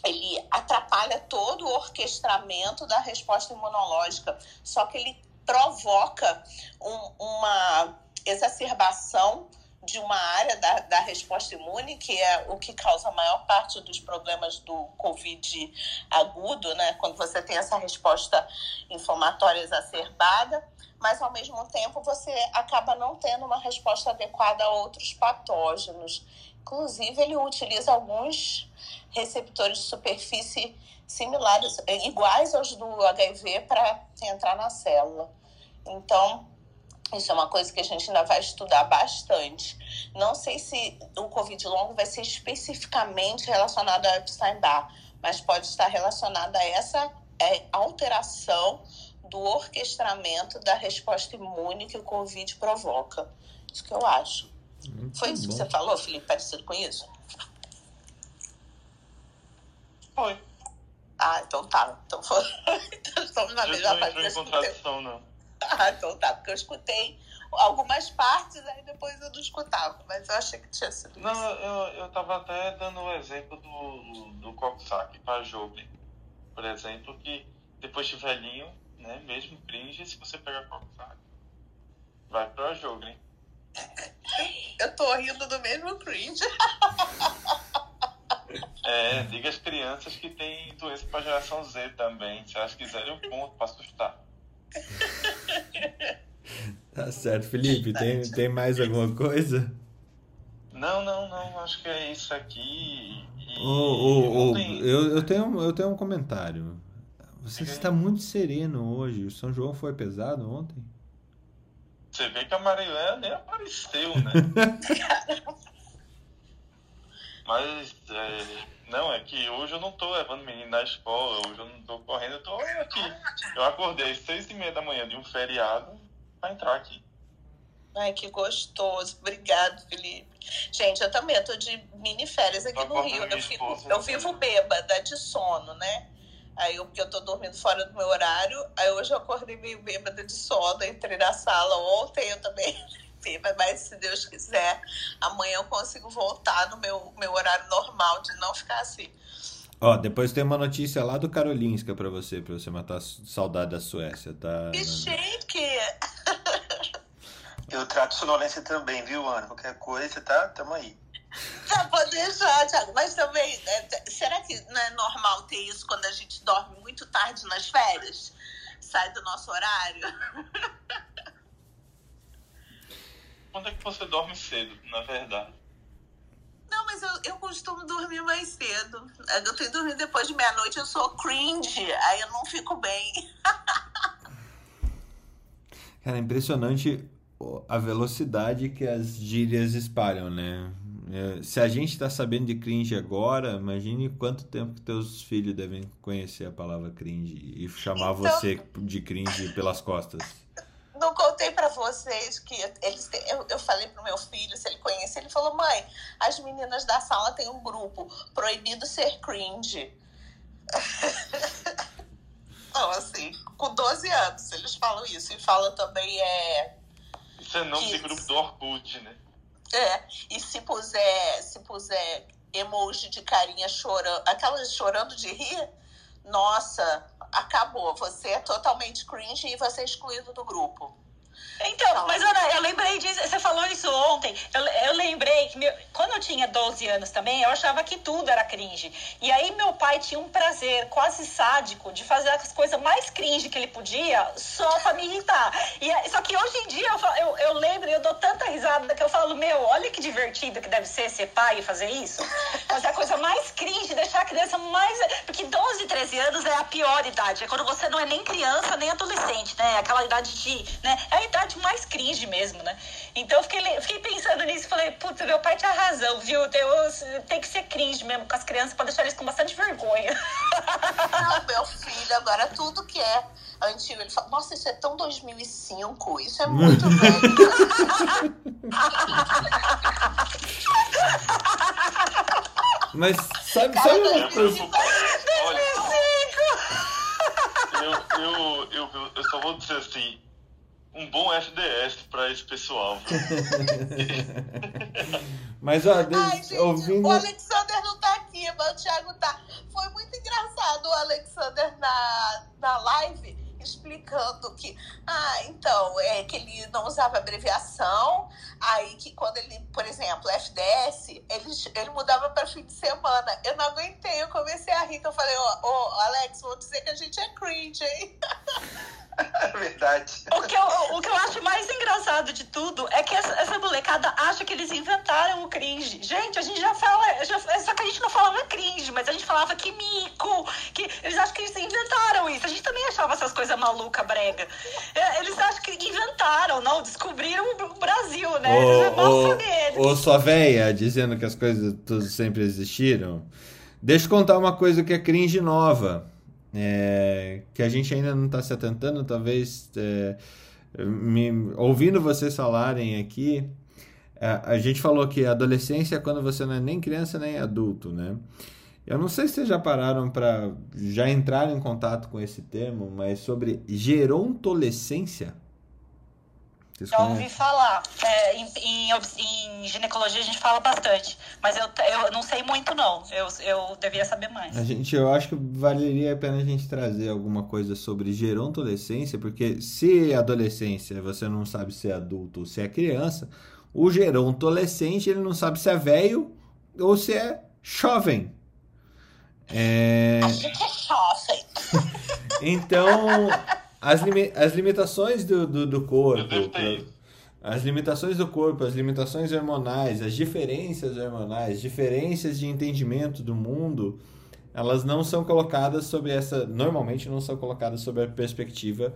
Ele atrapalha todo o orquestramento da resposta imunológica, só que ele provoca um, uma exacerbação de uma área da, da resposta imune, que é o que causa a maior parte dos problemas do Covid agudo, né? Quando você tem essa resposta inflamatória exacerbada, mas ao mesmo tempo você acaba não tendo uma resposta adequada a outros patógenos. Inclusive, ele utiliza alguns receptores de superfície similares, iguais aos do HIV, para entrar na célula. Então, isso é uma coisa que a gente ainda vai estudar bastante. Não sei se o Covid longo vai ser especificamente relacionado a Epstein-Barr, mas pode estar relacionado a essa é, alteração do orquestramento da resposta imune que o Covid provoca. Isso que eu acho. Muito Foi isso bom. que você falou, Felipe? Parecido com isso? Foi. Ah, então tá. Então, foi. [laughs] então estamos na mesma página. Não entrou em contradição, não. [laughs] Ah, então tá, porque eu escutei algumas partes, aí depois eu não escutava, mas eu achei que tinha sido Não, eu, eu tava até dando o exemplo do, do Coxsack para Job, por exemplo, que depois de velhinho, né, mesmo cringe, se você pegar Coxsack, vai pra Jogren. [laughs] Eu tô rindo do mesmo cringe. [laughs] É, diga às crianças que tem doença pra geração Z também. Se elas quiserem, um ponto pra assustar. [laughs] Tá certo. Felipe, tem, tem mais alguma coisa? Não, não, não. Acho que é isso aqui. E... Oh, oh, oh, eu, eu, tenho, eu tenho um comentário. Você está muito sereno hoje. O São João foi pesado ontem? Você vê que a Marilé nem apareceu, né? [laughs] Mas, é, não, é que hoje eu não tô levando menino na escola, hoje eu não tô correndo, eu tô aqui. Eu acordei às seis e meia da manhã de um feriado pra entrar aqui. Ai, que gostoso. Obrigado, Felipe. Gente, eu também eu tô de mini férias aqui no Rio. Eu, fico, eu vivo bêbada de sono, né? Aí eu, porque eu tô dormindo fora do meu horário. Aí hoje eu acordei meio bêbada de sono, entrei na sala ontem, eu também [laughs] mas se Deus quiser, amanhã eu consigo voltar no meu, meu horário normal, de não ficar assim. Ó, depois tem uma notícia lá do Karolinska pra você, pra você matar a saudade da Suécia, tá? Que chique! Eu trato sonolência também, viu, Ana? Qualquer coisa, tá? Tamo aí. Tá, pode deixar, Thiago. Mas também, né, será que não é normal ter isso quando a gente dorme muito tarde nas férias? Sai do nosso horário? [laughs] Quando é que você dorme cedo, na verdade? Não, mas eu, eu costumo dormir mais cedo. Eu tenho dormido depois de meia-noite, eu sou cringe, aí eu não fico bem. [laughs] Cara, é impressionante a velocidade que as gírias espalham, né? É, se a gente está sabendo de cringe agora, imagine quanto tempo que teus filhos devem conhecer a palavra cringe e chamar então, você de cringe pelas costas. Não contei para vocês que eles eu, eu falei pro meu filho se ele conhece, ele falou: "Mãe, as meninas da sala têm um grupo proibido ser cringe". [laughs] Não, assim, com 12 anos eles falam isso e falam também é Isso é nome de grupo do Orkut, né? É, e se puser, se puser emoji de carinha chorando, aquelas chorando de rir, nossa, acabou. Você é totalmente cringe e você é excluído do grupo. Então, mas Ana, eu lembrei disso, você falou isso ontem. Eu, eu lembrei que meu, quando eu tinha 12 anos também, eu achava que tudo era cringe. E aí meu pai tinha um prazer quase sádico de fazer as coisas mais cringe que ele podia só pra me irritar. E, só que hoje em dia eu, eu, eu lembro e eu dou tanta risada que eu falo, meu, olha que divertido que deve ser ser pai e fazer isso. Fazer a coisa mais cringe, deixar a criança mais. Porque 12, 13 anos é a pior idade. É quando você não é nem criança, nem adolescente, né? Aquela idade de. Né? É a idade mais cringe mesmo, né? Então eu fiquei, fiquei pensando nisso e falei, putz, meu pai tinha razão, viu? Tem, tem que ser cringe mesmo com as crianças pra deixar eles com bastante vergonha. [laughs] Não, meu filho, agora tudo que é antigo, ele fala, nossa, isso é tão 2005, isso é muito velho. [laughs] Mas sabe, sabe uma coisa? Olha, eu, eu, eu, eu só vou dizer assim, um bom FDS para esse pessoal. [laughs] mas, ó, Ai, gente, ouvindo... o Alexander não tá aqui, mas o Thiago tá. Foi muito engraçado o Alexander na, na live explicando que, ah, então, é que ele não usava abreviação, aí que quando ele, por exemplo, FDS, ele, ele mudava para fim de semana. Eu não aguentei, eu comecei a rir, então eu falei, ô, oh, oh, Alex, vou dizer que a gente é cringe, hein? [laughs] É verdade. O que, eu, o que eu acho mais engraçado de tudo é que essa, essa molecada acha que eles inventaram o cringe. Gente, a gente já fala, já, só que a gente não falava cringe, mas a gente falava que mico, que eles acham que eles inventaram isso. A gente também achava essas coisas maluca, brega. É, eles acham que inventaram, não, descobriram o Brasil, né? Ô, ô, sua véia, dizendo que as coisas todas sempre existiram. Deixa eu contar uma coisa que é cringe nova é, que a gente ainda não está se atentando, talvez é, me, ouvindo vocês falarem aqui, a, é, a gente falou que a adolescência é quando você não é nem criança nem adulto, né? Eu não sei se vocês já pararam para já entrar em contato com esse termo, mas sobre gerontolescência. Vocês Já ouvi falar. É, em, em, em, ginecologia a gente fala bastante, mas eu, eu não sei muito não. Eu, eu devia saber mais. A gente, eu acho que valeria a pena a gente trazer alguma coisa sobre gerontolescência, porque se adolescência você não sabe se é adulto ou se é criança, o gerontolescente ele não sabe se é velho ou se é jovem. É... Acho que é jovem. então [laughs] as, limi as limitações do, do, do corpo, as limitações do corpo, as limitações hormonais, as diferenças hormonais, diferenças de entendimento do mundo, elas não são colocadas sobre essa, normalmente não são colocadas sobre a perspectiva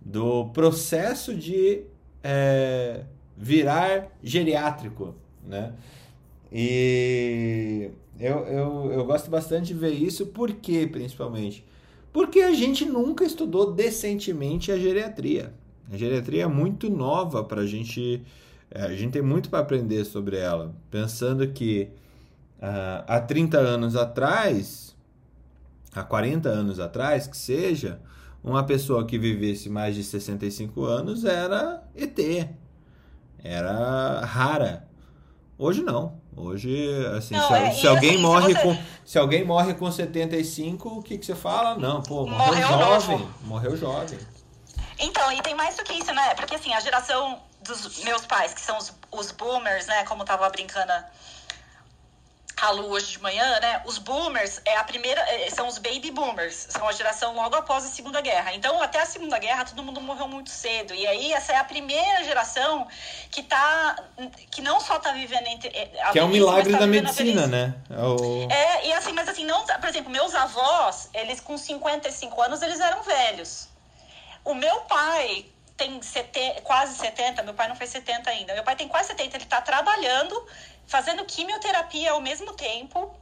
do processo de é, virar geriátrico, né? E eu, eu, eu gosto bastante de ver isso, porque principalmente porque a gente nunca estudou decentemente a geriatria. A geriatria é muito nova para a gente. É, a gente tem muito para aprender sobre ela. Pensando que uh, há 30 anos atrás, há 40 anos atrás, que seja, uma pessoa que vivesse mais de 65 anos era ET. Era rara. Hoje não. Hoje, assim, não, se, é, se alguém assim, morre se você... com se alguém morre com 75, o que que você fala? Não, pô, morreu, morreu jovem, morreu jovem. Então, e tem mais do que isso, né? Porque assim, a geração dos meus pais, que são os, os boomers, né? Como tava brincando a Lu hoje de manhã, né? Os boomers é a primeira, é, são os baby boomers, são a geração logo após a Segunda Guerra. Então, até a Segunda Guerra, todo mundo morreu muito cedo. E aí, essa é a primeira geração que tá, que não só tá vivendo entre. É, que é um milagre tá da medicina, né? É, o... é, e assim, mas assim, não, por exemplo, meus avós, eles com 55 anos, eles eram velhos. O meu pai tem sete, quase 70, meu pai não fez 70 ainda. Meu pai tem quase 70, ele tá trabalhando fazendo quimioterapia ao mesmo tempo,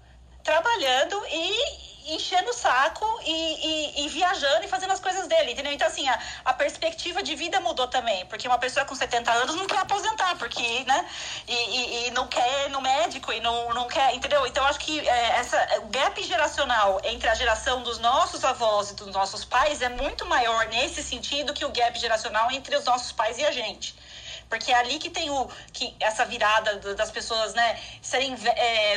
trabalhando e enchendo o saco e, e, e, viajando e fazendo as coisas dele, entendeu? Então, assim, a, a, perspectiva de vida mudou também, porque uma pessoa com 70 anos não quer aposentar, porque, né, e, e não quer ir no médico e não, não quer, entendeu? Então, acho que é, essa, o gap geracional entre a geração dos nossos avós e dos nossos pais é muito maior nesse sentido que o gap geracional entre os nossos pais e a gente. Porque é ali que tem o, que, essa virada das pessoas, né, serem. É,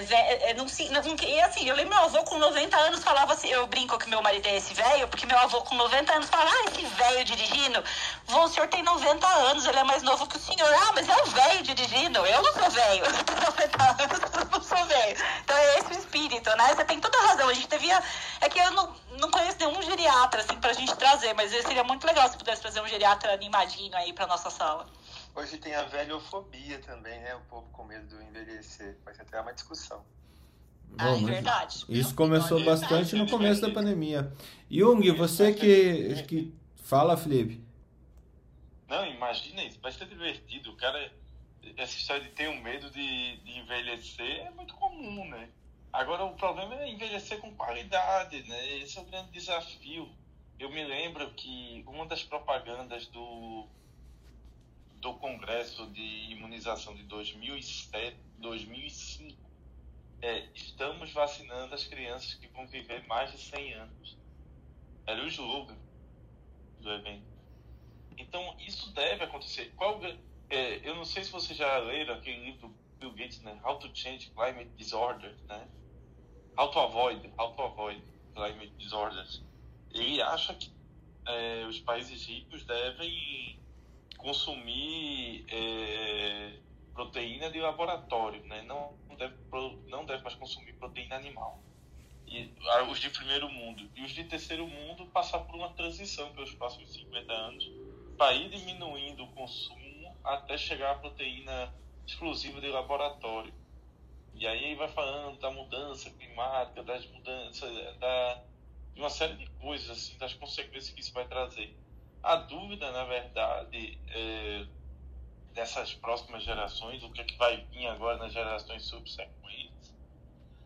é, não, não, e assim, eu lembro meu avô com 90 anos falava assim, eu brinco que meu marido é esse velho, porque meu avô com 90 anos falava, ah, esse velho dirigindo, o senhor tem 90 anos, ele é mais novo que o senhor. Ah, mas é o velho dirigindo, eu não sou velho, [laughs] eu tenho 90 anos, não sou velho. Então é esse o espírito, né? Você tem toda a razão. A gente devia. É que eu não, não conheço nenhum geriatra, assim, pra gente trazer, mas seria muito legal se pudesse trazer um geriatra animadinho aí pra nossa sala. Hoje tem a velhofobia também, né? O povo com medo do envelhecer. Vai ser até uma discussão. Ah, é verdade. Isso começou bastante no começo da pandemia. Jung, você que, que fala, Felipe. Não, imagina isso, vai ser divertido. O cara, essa história de ter um medo de, de envelhecer é muito comum, né? Agora o problema é envelhecer com qualidade, né? Esse é o grande desafio. Eu me lembro que uma das propagandas do do Congresso de Imunização de 2007, 2005, é, estamos vacinando as crianças que vão viver mais de 100 anos. Era o slogan do evento. Então, isso deve acontecer. Qual, é, eu não sei se vocês já leram aquele livro do Bill Gates, né? How to Change Climate Disorders, né? How to Avoid, How to Avoid Climate Disorders. Ele acha que é, os países ricos devem consumir é, proteína de laboratório, né? não, deve, não deve mais consumir proteína animal. E os de primeiro mundo. E os de terceiro mundo passar por uma transição pelos próximos 50 anos para ir diminuindo o consumo até chegar à proteína exclusiva de laboratório. E aí vai falando da mudança climática, das mudanças, da, de uma série de coisas, assim, das consequências que isso vai trazer. A dúvida, na verdade, é, dessas próximas gerações, o que, é que vai vir agora nas gerações subsequentes,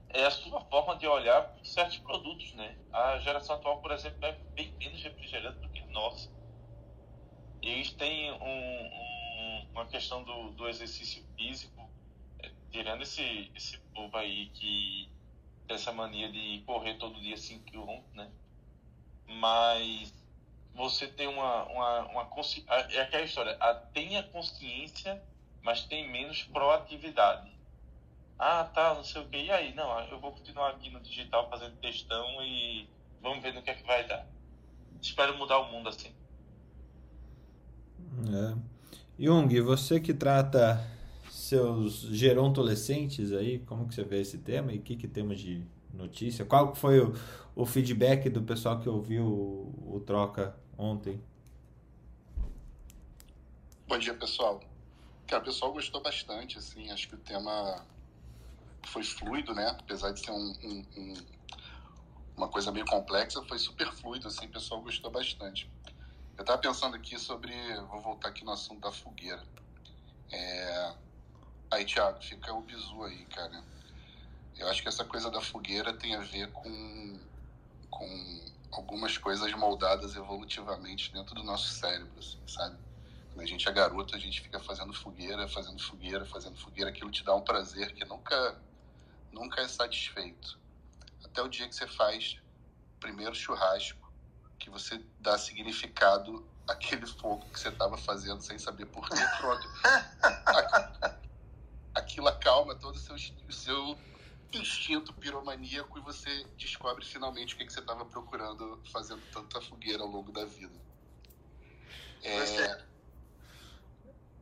é a sua forma de olhar certos produtos, né? A geração atual, por exemplo, bebe bem menos refrigerante do que a nossa. Eles têm um, um, uma questão do, do exercício físico, é, tirando esse, esse povo aí que tem essa mania de correr todo dia 5 km, né? Mas você tem uma, uma, uma. É aquela história, a, tem a consciência, mas tem menos proatividade. Ah, tá, não sei o que. E aí? Não, eu vou continuar aqui no digital fazendo textão e vamos ver no que é que vai dar. Espero mudar o mundo assim. É. Jung, você que trata seus gerontolescentes aí, como que você vê esse tema e o que, que temos de notícia? Qual foi o, o feedback do pessoal que ouviu o, o Troca ontem. Bom dia, pessoal. Cara, o pessoal gostou bastante, assim, acho que o tema foi fluido, né? Apesar de ser um, um, um, uma coisa meio complexa, foi super fluido, assim, o pessoal gostou bastante. Eu estava pensando aqui sobre, vou voltar aqui no assunto da fogueira. É... Aí, Thiago, fica o bizu aí, cara. Eu acho que essa coisa da fogueira tem a ver com, com algumas coisas moldadas evolutivamente dentro do nosso cérebro, assim, sabe? Quando a gente é garoto, a gente fica fazendo fogueira, fazendo fogueira, fazendo fogueira, aquilo te dá um prazer que nunca, nunca é satisfeito. Até o dia que você faz o primeiro churrasco, que você dá significado àquele fogo que você estava fazendo sem saber por quê, pronto. [laughs] Aquilo acalma todo o seu, o seu instinto piromaníaco e você descobre finalmente o que, que você estava procurando fazendo tanta fogueira ao longo da vida. É...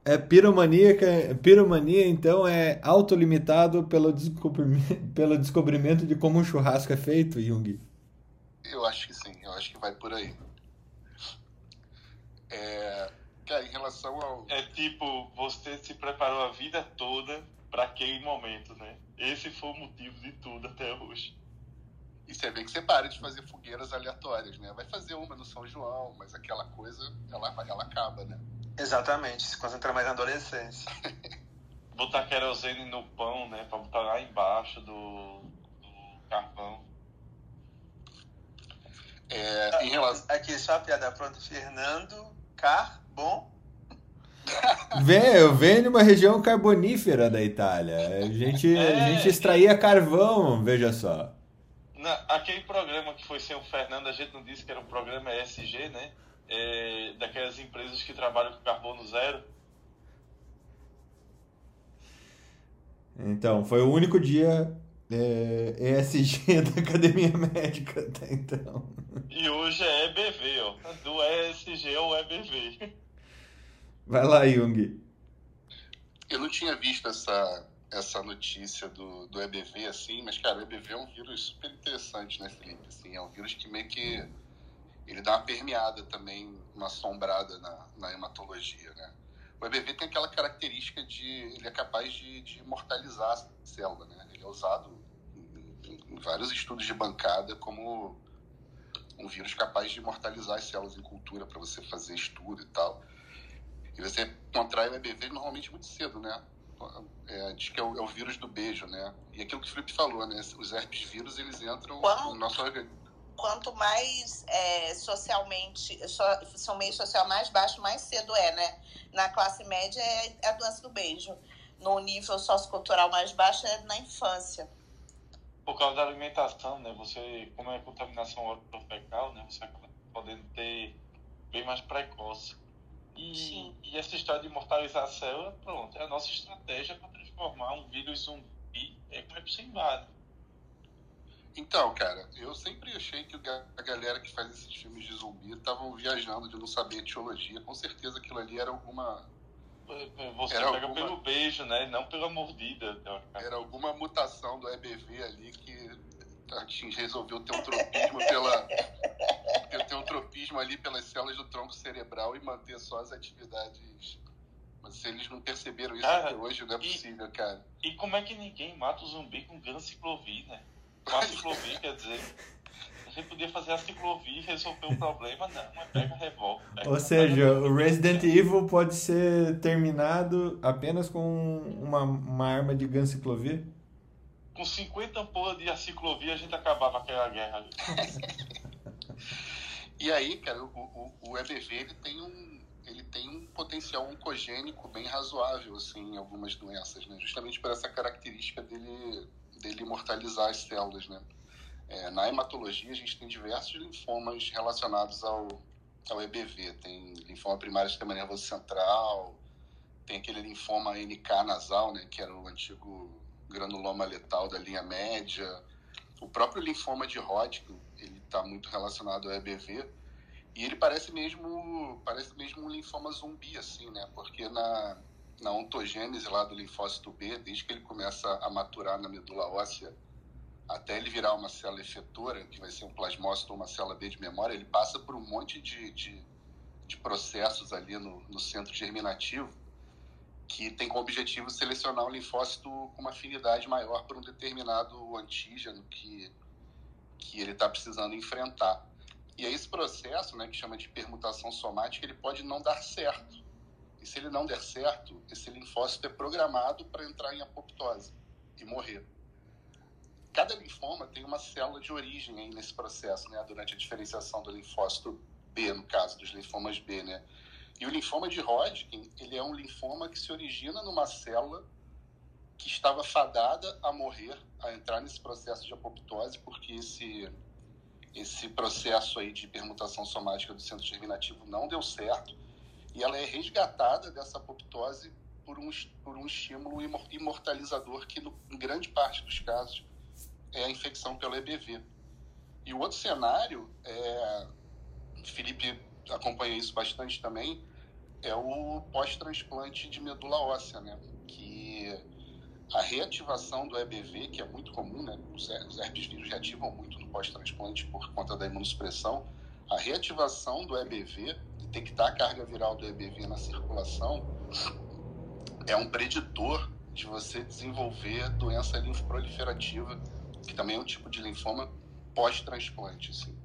É piromaníaca, piromania então é autolimitado pelo descobrimento, [laughs] pelo descobrimento de como um churrasco é feito, Jung? Eu acho que sim, eu acho que vai por aí. É, cara, em relação ao. É tipo, você se preparou a vida toda para aquele momento, né? Esse foi o motivo de tudo até hoje. E você vê que você para de fazer fogueiras aleatórias, né? Vai fazer uma no São João, mas aquela coisa, ela, ela acaba, né? Exatamente, se concentrar mais na adolescência. [laughs] botar querosene no pão, né? Pra botar lá embaixo do, do carvão. É, em relação... Aqui, só a piada pronta. Fernando Carbon. Vem, eu venho de uma região carbonífera da Itália. A gente, é, a gente extraía carvão, veja só. Na, aquele programa que foi sem o Fernando, a gente não disse que era um programa ESG, né? É, daquelas empresas que trabalham com carbono zero. Então, foi o único dia é, ESG [laughs] da Academia Médica até então. E hoje é EBV, ó. Do ESG ao EBV. Vai lá, Jung. Eu não tinha visto essa, essa notícia do, do EBV, assim, mas, cara, o EBV é um vírus super interessante, né, Felipe? Assim, é um vírus que meio que ele dá uma permeada também, uma assombrada na, na hematologia, né? O EBV tem aquela característica de ele é capaz de, de imortalizar a célula, né? Ele é usado em, em, vários estudos de bancada como um vírus capaz de imortalizar as células em cultura para você fazer estudo e tal. E você contrai o EBV normalmente muito cedo, né? é, diz que é o, é o, vírus do beijo, né? E aquilo que o Felipe falou, né? Os herpes vírus, eles entram quanto, no nosso organismo. Quanto mais é, socialmente, seu meio social mais baixo, mais cedo é, né? Na classe média é a doença do beijo. No nível sociocultural mais baixo é na infância. Por causa da alimentação, né? Você, como é contaminação orofecal, né? Você acaba podendo ter bem mais precoce. E, e, essa história de imortalizar a célula, pronto, é a nossa estratégia para transformar um vírus zumbi em Epstein-Barr. Então, cara, eu sempre achei que a galera que faz esses filmes de zumbi estavam viajando de não saber etiologia. Com certeza aquilo ali era alguma. Você era pega alguma... pelo beijo, né? Não pela mordida. Era alguma mutação do EBV ali que resolveu ter um tropismo pela ter um tropismo ali pelas células do tronco cerebral e manter só as atividades. Mas se eles não perceberam isso cara, até hoje, não é possível, e, cara. E como é que ninguém mata o zumbi com ganciclovir, né? Com a ciclovir, quer dizer. A gente podia fazer a ciclovir e resolver o problema, não, mas pega revólver. Ou seja, o Resident Evil pode ser terminado apenas com uma, uma arma de ganciclovir? Com 50 ampolas de aciclovir a gente acabava aquela guerra ali. [laughs] E aí, cara, o, o, o EBV ele tem um ele tem um potencial oncogênico bem razoável assim, em algumas doenças, né? justamente por essa característica dele, dele imortalizar as células. Né? É, na hematologia, a gente tem diversos linfomas relacionados ao, ao EBV. Tem linfoma primário do sistema nervoso central, tem aquele linfoma NK nasal, né, que era o antigo granuloma letal da linha média. O próprio linfoma de Hodgkin, ele está muito relacionado ao EBV e ele parece mesmo parece mesmo um linfoma zumbi assim, né? Porque na na ontogênese lá do linfócito B, desde que ele começa a maturar na medula óssea até ele virar uma célula efetora, que vai ser um plasmócito ou uma célula B de memória, ele passa por um monte de, de, de processos ali no, no centro germinativo que tem como objetivo selecionar um linfócito com uma afinidade maior para um determinado antígeno que, que ele está precisando enfrentar. E aí esse processo, né, que chama de permutação somática, ele pode não dar certo. E se ele não der certo, esse linfócito é programado para entrar em apoptose e morrer. Cada linfoma tem uma célula de origem aí nesse processo, né, durante a diferenciação do linfócito B, no caso dos linfomas B, né? E o linfoma de Hodgkin, ele é um linfoma que se origina numa célula que estava fadada a morrer, a entrar nesse processo de apoptose, porque esse esse processo aí de permutação somática do centro germinativo não deu certo e ela é resgatada dessa apoptose por um, por um estímulo imortalizador que, no, em grande parte dos casos, é a infecção pelo EBV. E o outro cenário, é, Felipe acompanha isso bastante também, é o pós-transplante de medula óssea, né? Que a reativação do EBV, que é muito comum, né? Os herpes vírus reativam muito no pós-transplante por conta da imunossupressão. A reativação do EBV, detectar a carga viral do EBV na circulação, é um preditor de você desenvolver doença linfoproliferativa, que também é um tipo de linfoma pós-transplante. Assim.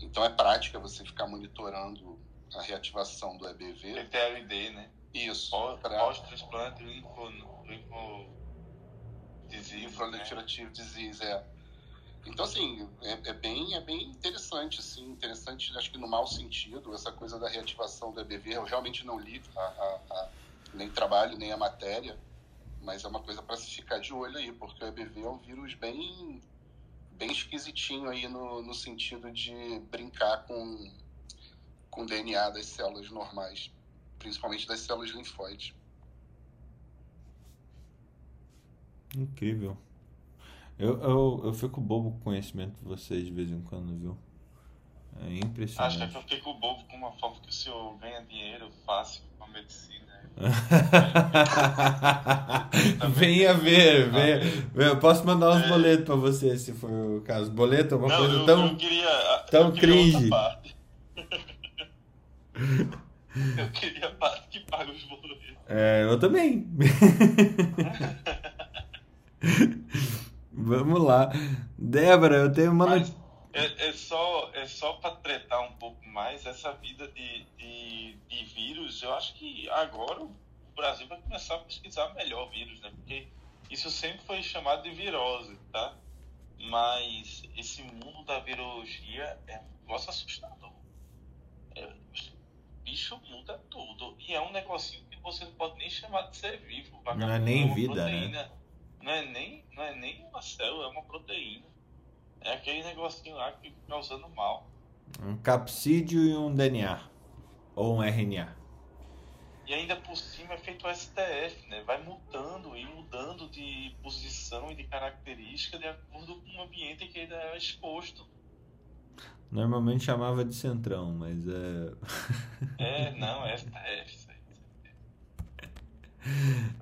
Então é prática você ficar monitorando a reativação do EBV. PTLD, né? Isso. Pós-transplante linfo, linfo disease, proliferative né? disease, é. Então, assim, é, é, bem, é bem interessante, assim, interessante, acho que no mau sentido, essa coisa da reativação do EBV. Eu realmente não li a, a, a, nem trabalho, nem a matéria, mas é uma coisa para se ficar de olho aí, porque o EBV é um vírus bem, bem esquisitinho aí no, no sentido de brincar com, com o DNA das células normais, principalmente das células linfóides. Incrível. Eu, eu, eu fico bobo com o conhecimento de vocês de vez em quando, viu? É impressionante. Acho que eu fico bobo com uma forma que o senhor ganha dinheiro fácil com a medicina. [laughs] venha ver, venha. Eu posso mandar uns é. boletos pra você, se for o caso. Boleto é uma Não, coisa eu, tão. Eu queria, tão eu cringe. [laughs] [laughs] eu queria que paga os boletos. É, eu também. [laughs] Vamos lá. Débora, eu tenho uma Mas é, é, só, é só para tretar um pouco mais essa vida de, de, de, vírus. Eu acho que agora o Brasil vai começar a pesquisar melhor vírus, né? Porque isso sempre foi chamado de virose, tá? Mas esse mundo da virologia é um negócio assustador. É, bicho muda tudo. E é um negocinho que você não pode nem chamar de ser vivo. Não é nem é vida, né? proteína. né? não é nem, não é nem uma célula, é uma proteína. É aquele negocinho lá que fica causando mal. Um capsídeo e um DNA. Ou um RNA. E ainda por cima é feito o STF, né? Vai mudando e mudando de posição e de característica de acordo com o ambiente que ele é exposto. Normalmente chamava de centrão, mas é. é, não, é STF.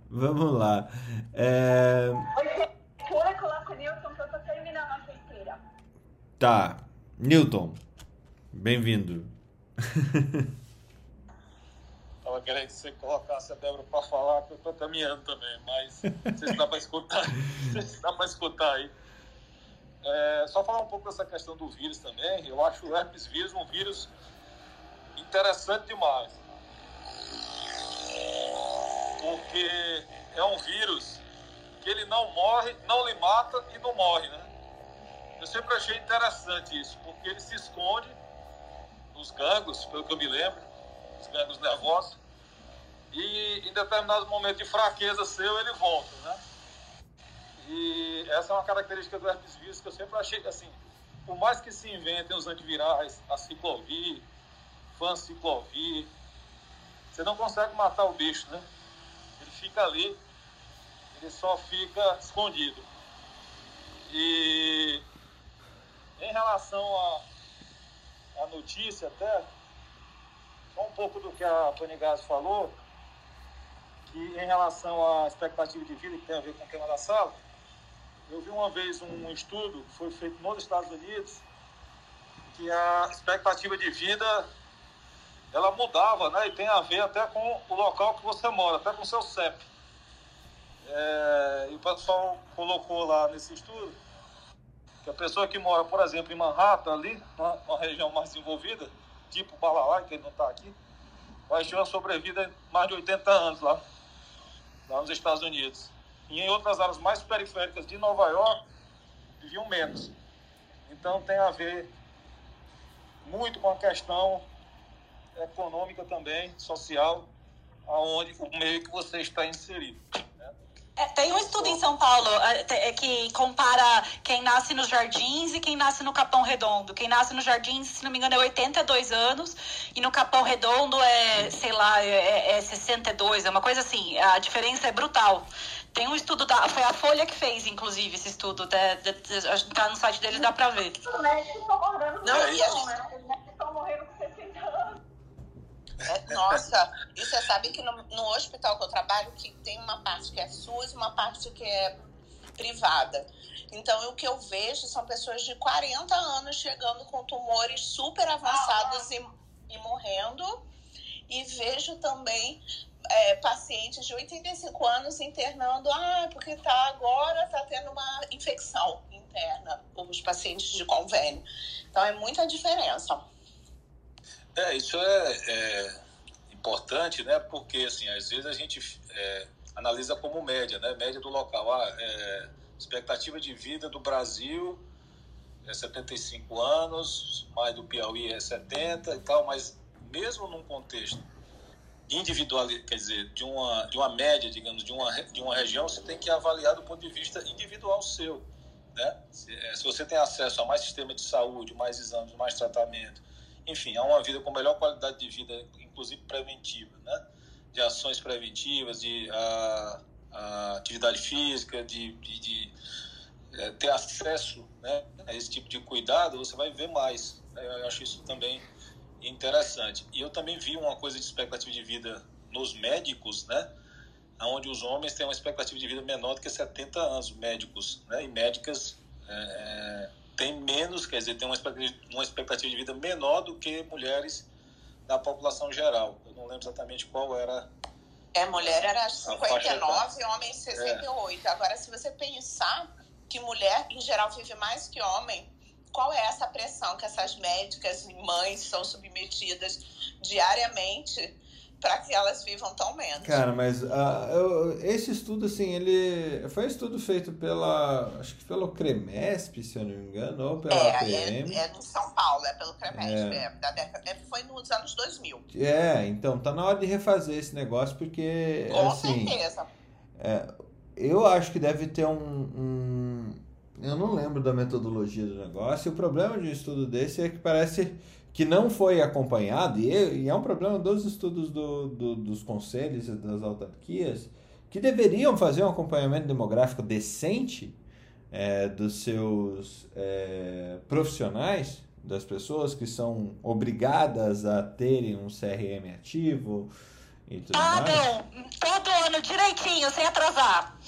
Vamos lá. É... Oi, coloca o Newton tô terminando a feiteira. Tá. Newton, bem-vindo. Tava querendo que você colocasse a Débora para falar, que eu tô caminhando também, mas não sei se dá para escutar. não sei se dá para escutar aí. É, só falar um pouco dessa questão do vírus também. Eu acho o herpes vírus um vírus interessante demais porque é um vírus que ele não morre, não lhe mata e não morre, né? Eu sempre achei interessante isso, porque ele se esconde nos gangos, pelo que eu me lembro, os gangos nervosos, e em determinados momentos de fraqueza seu ele volta, né? E essa é uma característica do herpes vírus que eu sempre achei assim, por mais que se inventem os antivirais, a ciclovir, fanciclovir, você não consegue matar o bicho, né? fica ali, ele só fica escondido. E em relação à, notícia até, só um pouco do que a Tony Gás falou, que em relação à expectativa de vida que tem a ver com o tema da sala, eu vi uma vez um estudo que foi feito nos Estados Unidos, que a expectativa de vida ela mudava, né? E tem a ver até com o local que você mora, até com o seu CEP. É, e o pessoal colocou lá nesse estudo que a pessoa que mora, por exemplo, em Manhattan, ali, uma, região mais desenvolvida, tipo Balalá, que ele não está aqui, vai ter uma sobrevida mais de 80 anos lá, lá nos Estados Unidos. E em outras áreas mais periféricas de Nova York, viviam menos. Então tem a ver muito com a questão econômica também, social, aonde o meio que você está inserido. Né? É, tem um estudo em São Paulo é, é, que compara quem nasce nos jardins e quem nasce no Capão Redondo. Quem nasce nos jardins, se não me engano, é 82 anos e no Capão Redondo é, sei lá, é, é 62, é uma coisa assim. A diferença é brutal. Tem um estudo da. Foi a Folha que fez, inclusive, esse estudo. Tá, tá no site deles, dá pra ver. Os médicos estão morrendo com não, é, né? Os médicos estão morrendo com 60 anos. É, nossa, e você sabe que no, no hospital que eu trabalho, que tem uma parte que é SUS e uma parte que é privada. Então, o que eu vejo são pessoas de 40 anos chegando com tumores super avançados e, e morrendo. E vejo também é, pacientes de 85 anos internando, ah, porque tá agora tá tendo uma infecção interna, os pacientes de convênio. Então é muita diferença. É, isso é, é importante, né? Porque assim, às vezes a gente é, analisa como média, né? Média do local. Ah, é, expectativa de vida do Brasil é 75 anos, mais do Piauí é 70 e tal, mas mesmo num contexto individual, quer dizer, de uma, de uma média, digamos, de uma, de uma região, você tem que avaliar do ponto de vista individual seu. Né? Se, é, se você tem acesso a mais sistema de saúde, mais exames, mais tratamento, enfim, a uma vida com melhor qualidade de vida, inclusive preventiva, né? de ações preventivas, de a, a atividade física, de, de, de é, ter acesso né, a esse tipo de cuidado, você vai ver mais. Eu acho isso também interessante. E eu também vi uma coisa de expectativa de vida nos médicos, né? Onde os homens têm uma expectativa de vida menor do que 70 anos, médicos, né? E médicas é, é têm menos, quer dizer, têm uma expectativa, uma expectativa de vida menor do que mulheres da população geral. Eu não lembro exatamente qual era. É, mulher era 59, homem 68. É. Agora, se você pensar que mulher, em geral, vive mais que homem, qual é essa pressão que essas médicas e mães são submetidas diariamente para que elas vivam tão menos. Cara, mas uh, eu, esse estudo, assim, ele foi um estudo feito pela, acho que pelo CREMESP, se eu não me engano, ou pela é, APM. É, é em São Paulo, é pelo CREMESP, é. É, da década, é, foi nos anos 2000. É, então, tá na hora de refazer esse negócio, porque, Com assim... certeza. É, eu acho que deve ter um, um eu não lembro da metodologia do negócio. O problema de um estudo desse é que parece que não foi acompanhado, e é um problema dos estudos do, do, dos conselhos e das autarquias, que deveriam fazer um acompanhamento demográfico decente é, dos seus é, profissionais, das pessoas que são obrigadas a terem um CRM ativo e tudo ah, mais. Ah, não! Todo ano direitinho, sem atrasar.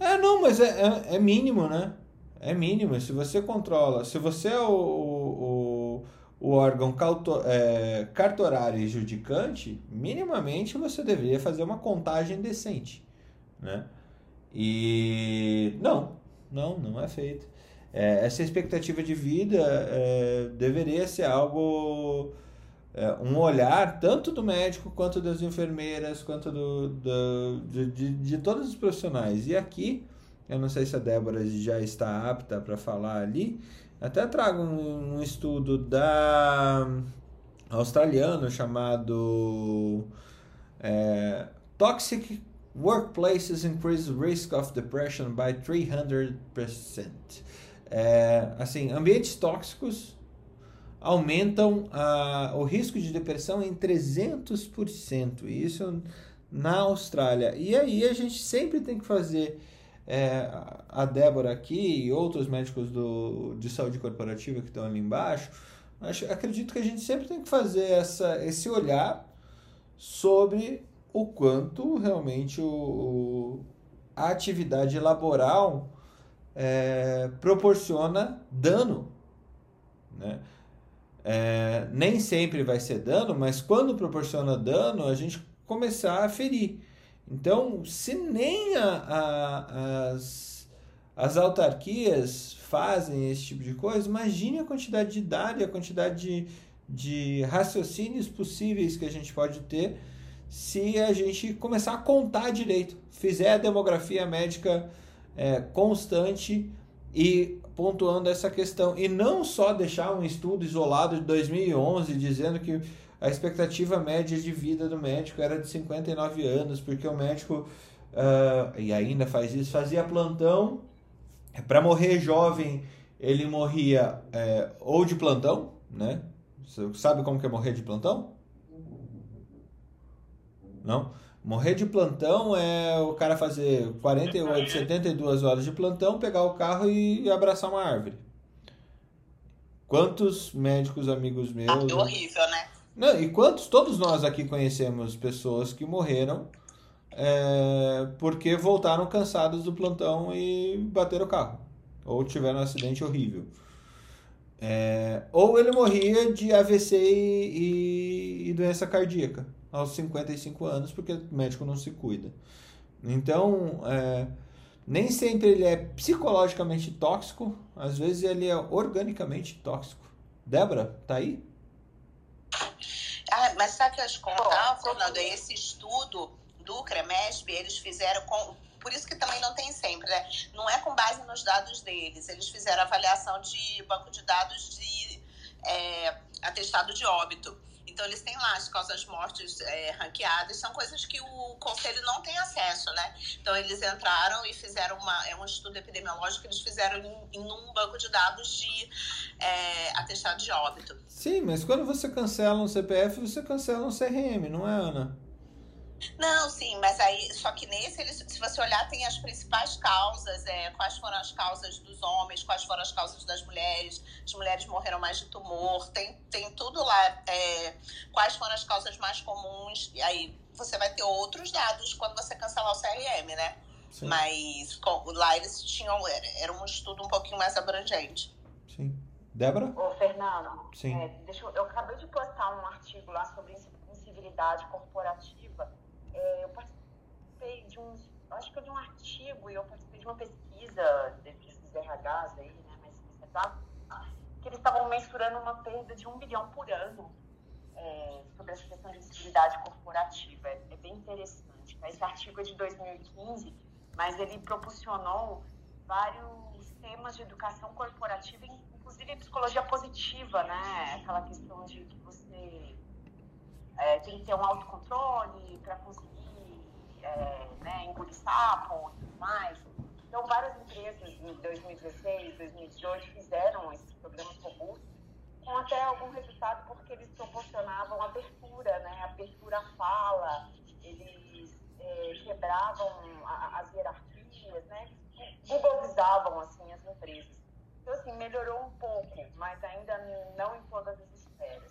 É, não, mas é, é, é, mínimo, né? É mínimo. Se você controla, se você é o, o, o órgão é, cartorário e judicante, minimamente você deveria fazer uma contagem decente, né? E não, não, não é feito. É, essa expectativa de vida é, deveria ser algo é, um olhar tanto do médico quanto das enfermeiras, quanto do, do de, de, de, todos os profissionais. E aqui, eu não sei se a Débora já está apta para falar ali, até trago um, um estudo da australiano chamado é, Toxic Workplaces Increase Risk of Depression by 300%. É, assim, ambientes tóxicos aumentam a, o risco de depressão em 300%. Isso na Austrália. E aí a gente sempre tem que fazer. É, a Débora aqui e outros médicos do, de saúde corporativa que estão ali embaixo, acho, acredito que a gente sempre tem que fazer essa, esse olhar sobre o quanto realmente o, o a atividade laboral é, proporciona dano. Né? É, nem sempre vai ser dano, mas quando proporciona dano, a gente começar a ferir. Então, se nem a, a, as, as autarquias fazem esse tipo de coisa, imagine a quantidade de dados e a quantidade de, de raciocínios possíveis que a gente pode ter se a gente começar a contar direito, fizer a demografia médica é, constante e pontuando essa questão e não só deixar um estudo isolado de 2011 dizendo que a expectativa média de vida do médico era de 59 anos, porque o médico, uh, e ainda faz isso, fazia plantão. Para morrer jovem, ele morria é, ou de plantão, né? Você sabe como que é morrer de plantão? Não? Morrer de plantão é o cara fazer 48, 72 horas de plantão, pegar o carro e abraçar uma árvore. Quantos médicos amigos meus. Ah, é horrível, né? Não, e quantos, todos nós aqui conhecemos pessoas que morreram é, porque voltaram cansados do plantão e bateram o carro. Ou tiveram um acidente horrível. É, ou ele morria de AVC e, e, doença cardíaca aos 55 anos, porque o médico não se cuida. Então, é, nem sempre ele é psicologicamente tóxico, às vezes ele é organicamente tóxico. Débora, tá aí? Ah, mas sabe que eu te contar, Fernando? Esse estudo do CREMESP, eles fizeram com. Por isso que também não tem sempre, né? Não é com base nos dados deles. Eles fizeram avaliação de banco de dados de é, atestado de óbito. Então, eles têm lá as causas mortes é, ranqueadas, são coisas que o conselho não tem acesso, né? Então, eles entraram e fizeram uma, é um estudo epidemiológico que eles fizeram em, em um banco de dados de é, atestado de óbito. Sim, mas quando você cancela um CPF, você cancela um CRM, não é, Ana? Não, sim, mas aí, só que nesse, eles, se você olhar, tem as principais causas, é, quais foram as causas dos homens, quais foram as causas das mulheres, as mulheres morreram mais de tumor, tem, tem tudo lá, é, quais foram as causas mais comuns, e aí você vai ter outros dados quando você cancelar o CRM, né? Sim. Mas com, lá eles tinham, era, era um estudo um pouquinho mais abrangente. Sim. Débora? Ô, Fernando, Sim. É, deixa eu, eu acabei de postar um artigo lá sobre incivilidade corporativa é, eu participei de um, acho que de um artigo e eu participei de uma pesquisa desses RHs aí, né, mais exato, que eles estavam mensurando uma perda de um bilhão por ano é, sobre essa questão de visibilidade corporativa. É, é bem interessante. Esse artigo é de 2015, mas ele proporcionou vários temas de educação corporativa, inclusive psicologia positiva, né? Aquela questão de que você é, tem que ter um autocontrole para conseguir é, né, engolir sapo e tudo mais. Então, várias empresas em 2016, 2018 fizeram esses programas robustos com até algum resultado porque eles proporcionavam abertura, né, abertura à fala, eles é, quebravam a, as hierarquias, né, globalizavam assim as empresas. Então, assim, melhorou um pouco, mas ainda não em todas as esferas.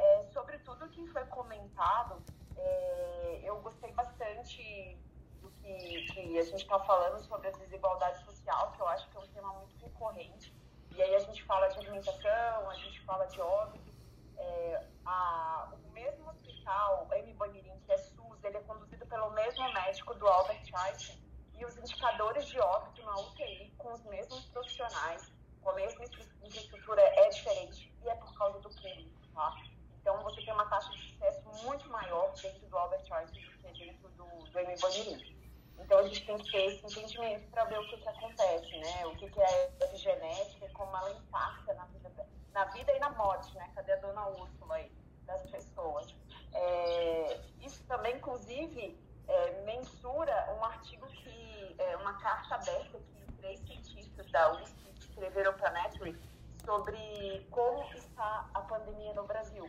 É, sobre tudo que foi comentado, é, eu gostei bastante do que, que a gente está falando sobre a desigualdade social, que eu acho que é um tema muito recorrente. E aí a gente fala de alimentação, a gente fala de óbito. É, a, o mesmo hospital, M. Banirim, que é SUS, ele é conduzido pelo mesmo médico do Albert Einstein. E os indicadores de óbito na UTI, com os mesmos profissionais, com a mesma infraestrutura, é diferente. E é por causa do clínico, tá? Então, você tem uma taxa de sucesso muito maior dentro do Albert Einstein dentro do, do Bonirin. Então, a gente tem que ter esse entendimento para ver o que, que acontece, né? O que, que é epigenética e como ela impacta na vida, na vida e na morte, né? Cadê a dona Úrsula aí? Das pessoas. É, isso também, inclusive, é, mensura um artigo que, é, uma carta aberta que três cientistas da USP escreveram para a Nature sobre como está a pandemia no Brasil.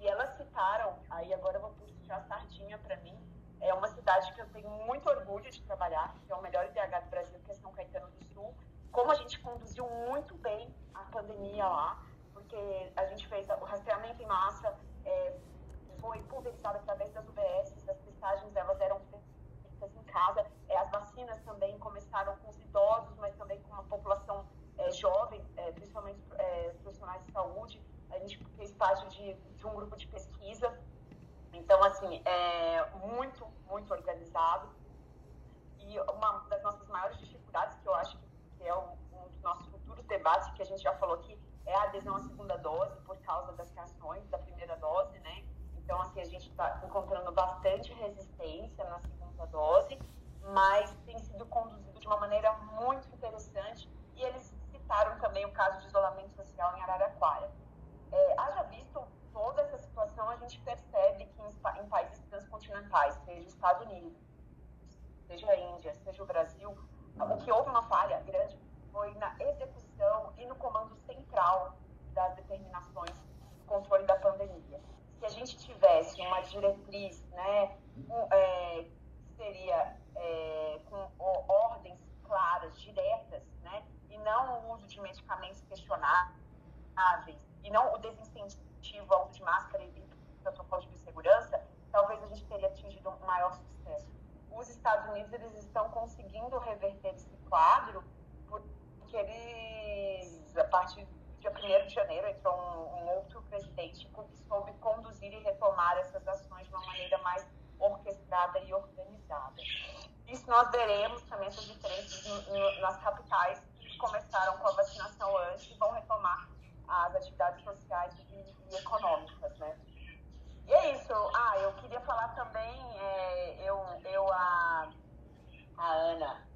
E elas citaram, aí agora eu vou puxar a sardinha para mim, é uma cidade que eu tenho muito orgulho de trabalhar, que é o melhor IDH do Brasil, que é São Caetano do Sul. Como a gente conduziu muito bem a pandemia lá, porque a gente fez o rastreamento em massa, é, foi pulverizado através das UBS, as testagens elas eram feitas em casa, é, as vacinas também começaram com os idosos, mas também com a população é, jovem, é, principalmente é, profissionais de saúde, a gente fez parte de, de um grupo de pesquisa. Então, assim, é muito, muito organizado. E uma das nossas maiores dificuldades, que eu acho que é um, dos nossos futuros debates, que a gente já falou aqui, é a adesão à segunda dose, por causa das reações da primeira dose, né? Então, assim, a gente está encontrando bastante resistência na segunda dose, mas tem sido conduzido de uma maneira muito interessante. E eles citaram também o caso de isolamento social em Araraquara. É, haja visto toda essa situação, a gente percebe que em, em países transcontinentais, seja os Estados Unidos, seja a Índia, seja o Brasil, o que houve uma falha grande foi na execução e no comando central das determinações de controle da pandemia. Se a gente tivesse uma diretriz, né, um, é, seria é, com ordens claras, diretas, né, e não o uso de medicamentos questionáveis, e não o desincentivo restritivo uso de máscara e protocolos de segurança, talvez a gente teria atingido um maior sucesso. Os Estados Unidos eles estão conseguindo reverter esse quadro porque eles, a partir de 1 de janeiro, entrou um, um outro presidente que soube conduzir e retomar essas ações de uma maneira mais orquestrada e organizada. Isso nós veremos também essas diferenças nas capitais que começaram com a vacinação antes e vão retomar as atividades sociais e, e econômicas, né? E é isso. Ah, eu queria falar também, é, eu, eu a, a Ana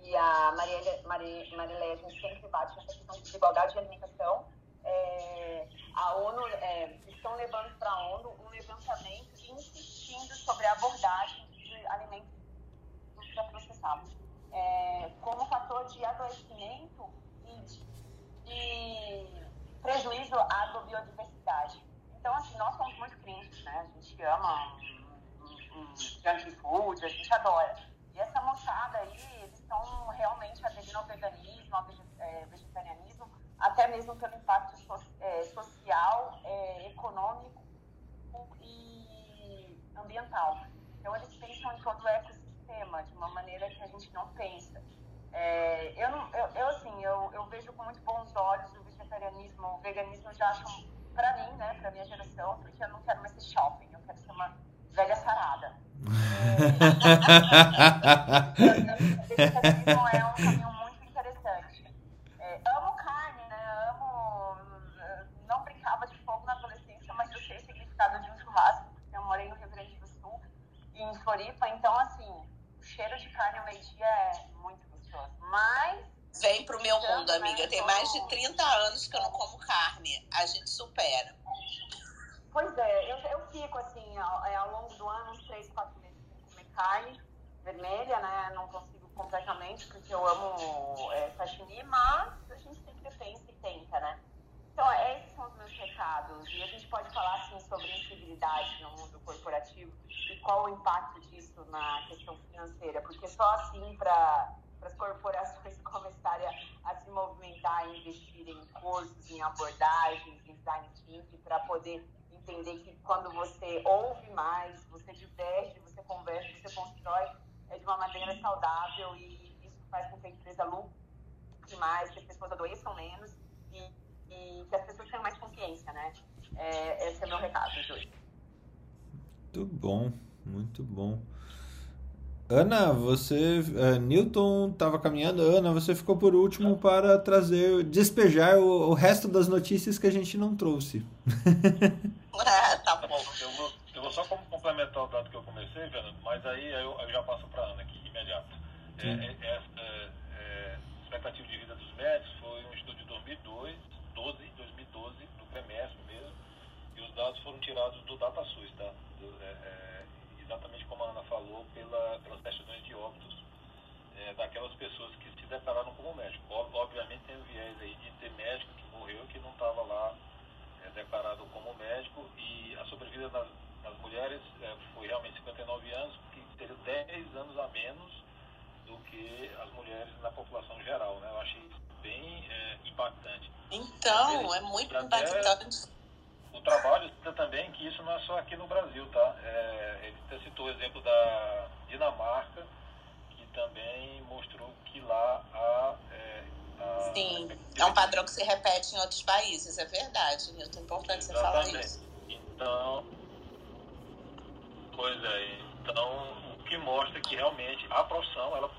e a Maria, Maria, Maria a gente sempre bate nessa questão de desigualdade de alimentação. É, a ONU é, estão levando para a ONU um levantamento insistindo sobre a abordagem de alimentos ultraprocessados é, como fator de adoecimento e de prejuízo à biodiversidade. Então, assim, nós somos muito críticos, né? A gente ama um, um, junk food, a gente adora. E essa moçada aí, eles estão realmente aderindo ao veganismo, ao é, vegetarianismo, até mesmo pelo impacto so, é, social, é, econômico e ambiental. Então, eles pensam em todo o ecossistema de uma maneira que a gente não pensa. É, eu, não, eu, eu, assim, eu, eu vejo com muito bons olhos o vegetarianismo, o veganismo, eu já acho para mim, né, para minha geração, porque eu não quero mais ser shopping, eu quero ser uma velha sarada. [laughs] Vegetarianismo é um caminho muito interessante. É, amo carne, né? Amo. Não brincava de fogo na adolescência, mas eu sei o significado de um churrasco, porque eu morei no Rio Grande do Sul e em Floripa, então, assim, o cheiro de carne ao meio-dia é muito gostoso. Mas Vem pro meu mundo, amiga. Tem mais de 30 anos que eu não como carne. A gente supera. Pois é, eu, eu fico assim, ao, é, ao longo do ano, uns 3, 4 meses sem comer carne vermelha, né? Não consigo completamente, porque eu amo é, sashimi, mas a gente sempre pensa e tenta, né? Então, esses são os meus recados. E a gente pode falar, assim, sobre infidelidade no mundo corporativo e qual o impacto disso na questão financeira, porque só assim para para as corporações [laughs] começarem a, a, se movimentar e investir em cursos, em abordagens, em design thinking, para poder entender que quando você ouve mais, você diverge, você conversa, você constrói é de uma maneira saudável e isso faz com que a empresa lucre mais, que as pessoas adoeçam menos e, e que as pessoas tenham mais consciência, né? É, esse é o meu recado hoje. Muito bom, muito bom. Ana, você. Uh, Newton estava caminhando. Ana, você ficou por último para trazer, despejar o, o, resto das notícias que a gente não trouxe. ah, [laughs] tá bom. Eu vou, eu vou só complementar o dado que eu comecei, Fernando, mas aí eu, eu já passo para a Ana aqui, imediato. É, é, é, é, expectativa de vida dos médicos foi um estudo de 2002, 12, 2012, do PMS mesmo, e os dados foram tirados do DataSUS, tá? Do, é, é exatamente como a Ana falou, pela, pelas certidões de óbitos é, daquelas pessoas que se declararam como médico. Obviamente tem o viés aí de ter médico que morreu que não estava lá é, declarado como médico e a sobrevida das, das mulheres é, foi realmente 59 anos, que seria 10 anos a menos do que as mulheres na população geral. Né? Eu achei isso bem é, impactante. Então, é muito impactante o trabalho cita também que isso não é só aqui no Brasil, tá? É, ele citou o exemplo da Dinamarca, que também mostrou que lá há. É, a Sim, é um padrão que se repete em outros países, é verdade, Nilton. É importante você falar isso. Então, pois é, então o que mostra que realmente a profissão, ela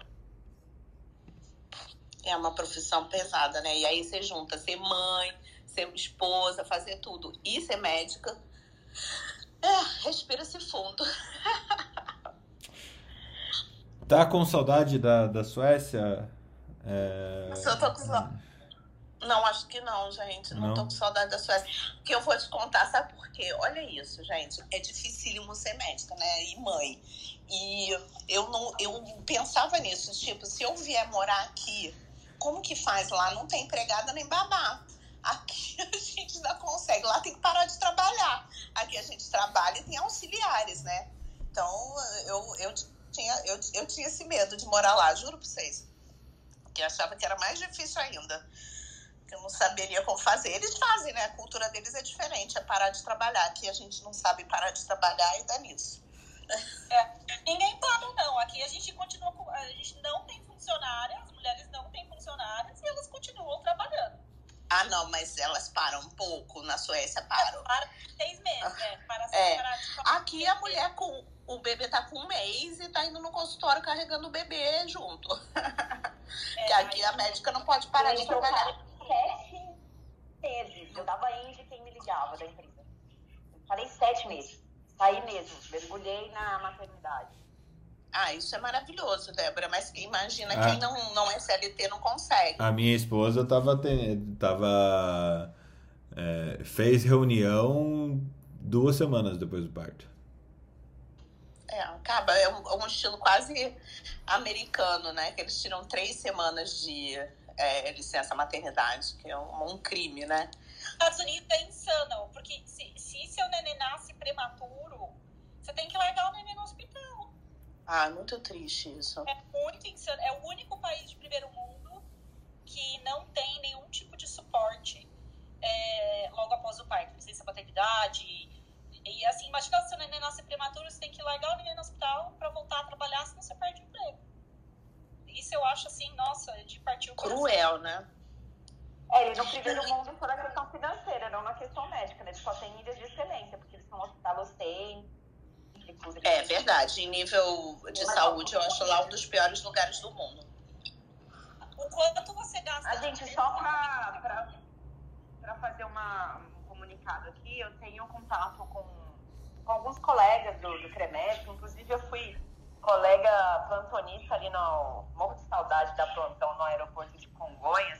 é uma profissão pesada, né? E aí você junta ser mãe, ser esposa, fazer tudo e ser médica. É, respira-se fundo. tá com saudade da, da Suécia? É... Eu tô com Não, acho que não, gente. Não, não tô com saudade da Suécia. Que eu vou te contar, sabe por quê? Olha isso, gente. É dificílimo ser médica, né? E mãe. E eu não eu pensava nisso, tipo, se eu vier morar aqui, como que faz lá? Não tem empregada nem babá. Aqui [laughs] a gente ainda consegue, lá tem que parar de trabalhar. Aqui a gente trabalha e tem auxiliares, né? Então eu, eu, tinha, eu, eu tinha esse medo de morar lá, juro pra vocês. Que achava que era mais difícil ainda. Que eu não saberia como fazer. Eles fazem, né? A cultura deles é diferente, é parar de trabalhar. Aqui a gente não sabe parar de trabalhar e dá nisso. É, ninguém para, não. Aqui a gente continua. A gente não tem funcionária, as mulheres não têm funcionárias e elas continuam trabalhando. Ah, não, mas elas param um pouco. Na Suécia param. Para seis meses, né? Para é. Aqui a mulher com. O bebê tá com um mês e tá indo no consultório carregando o bebê junto. É, aqui a médica não pode parar de trabalhar. Sete meses. Eu dava índia quem me ligava da empresa. Falei sete meses. Saí mesmo. Mergulhei na maternidade. Ah, isso é maravilhoso, Débora, mas imagina ah. quem não, não é CLT não consegue. A minha esposa tava, tava é, fez reunião duas semanas depois do parto. É, acaba, é um, um, estilo quase americano, né? Que eles tiram três semanas de é, licença maternidade, que é um, um crime, né? Estados Unidos é insano, porque se, se seu neném nasce prematuro, você tem que largar o neném no hospital. Ah, muito triste isso. É muito insano. É o único país de primeiro mundo que não tem nenhum tipo de suporte é, logo após o parto. Licença maternidade. E assim, imagina se o neném nasce prematuro, você tem que largar o neném no hospital para voltar a trabalhar, senão você perde o emprego. Isso eu acho assim, nossa, de partir o coração. Cruel, né? É, eles no primeiro mundo foram a questão financeira, não na questão médica, né? Eles só têm níveis de excelência, porque eles são hospitalocêntricos é verdade. Em nível de saúde, eu acho lá um dos piores lugares do mundo. O quanto você gasta? A gente, só para fazer uma, um comunicado aqui, eu tenho contato com, com alguns colegas do, do CREMES, inclusive eu fui colega plantonista ali no Morro de Saudade da Plantão, no aeroporto de Congonhas,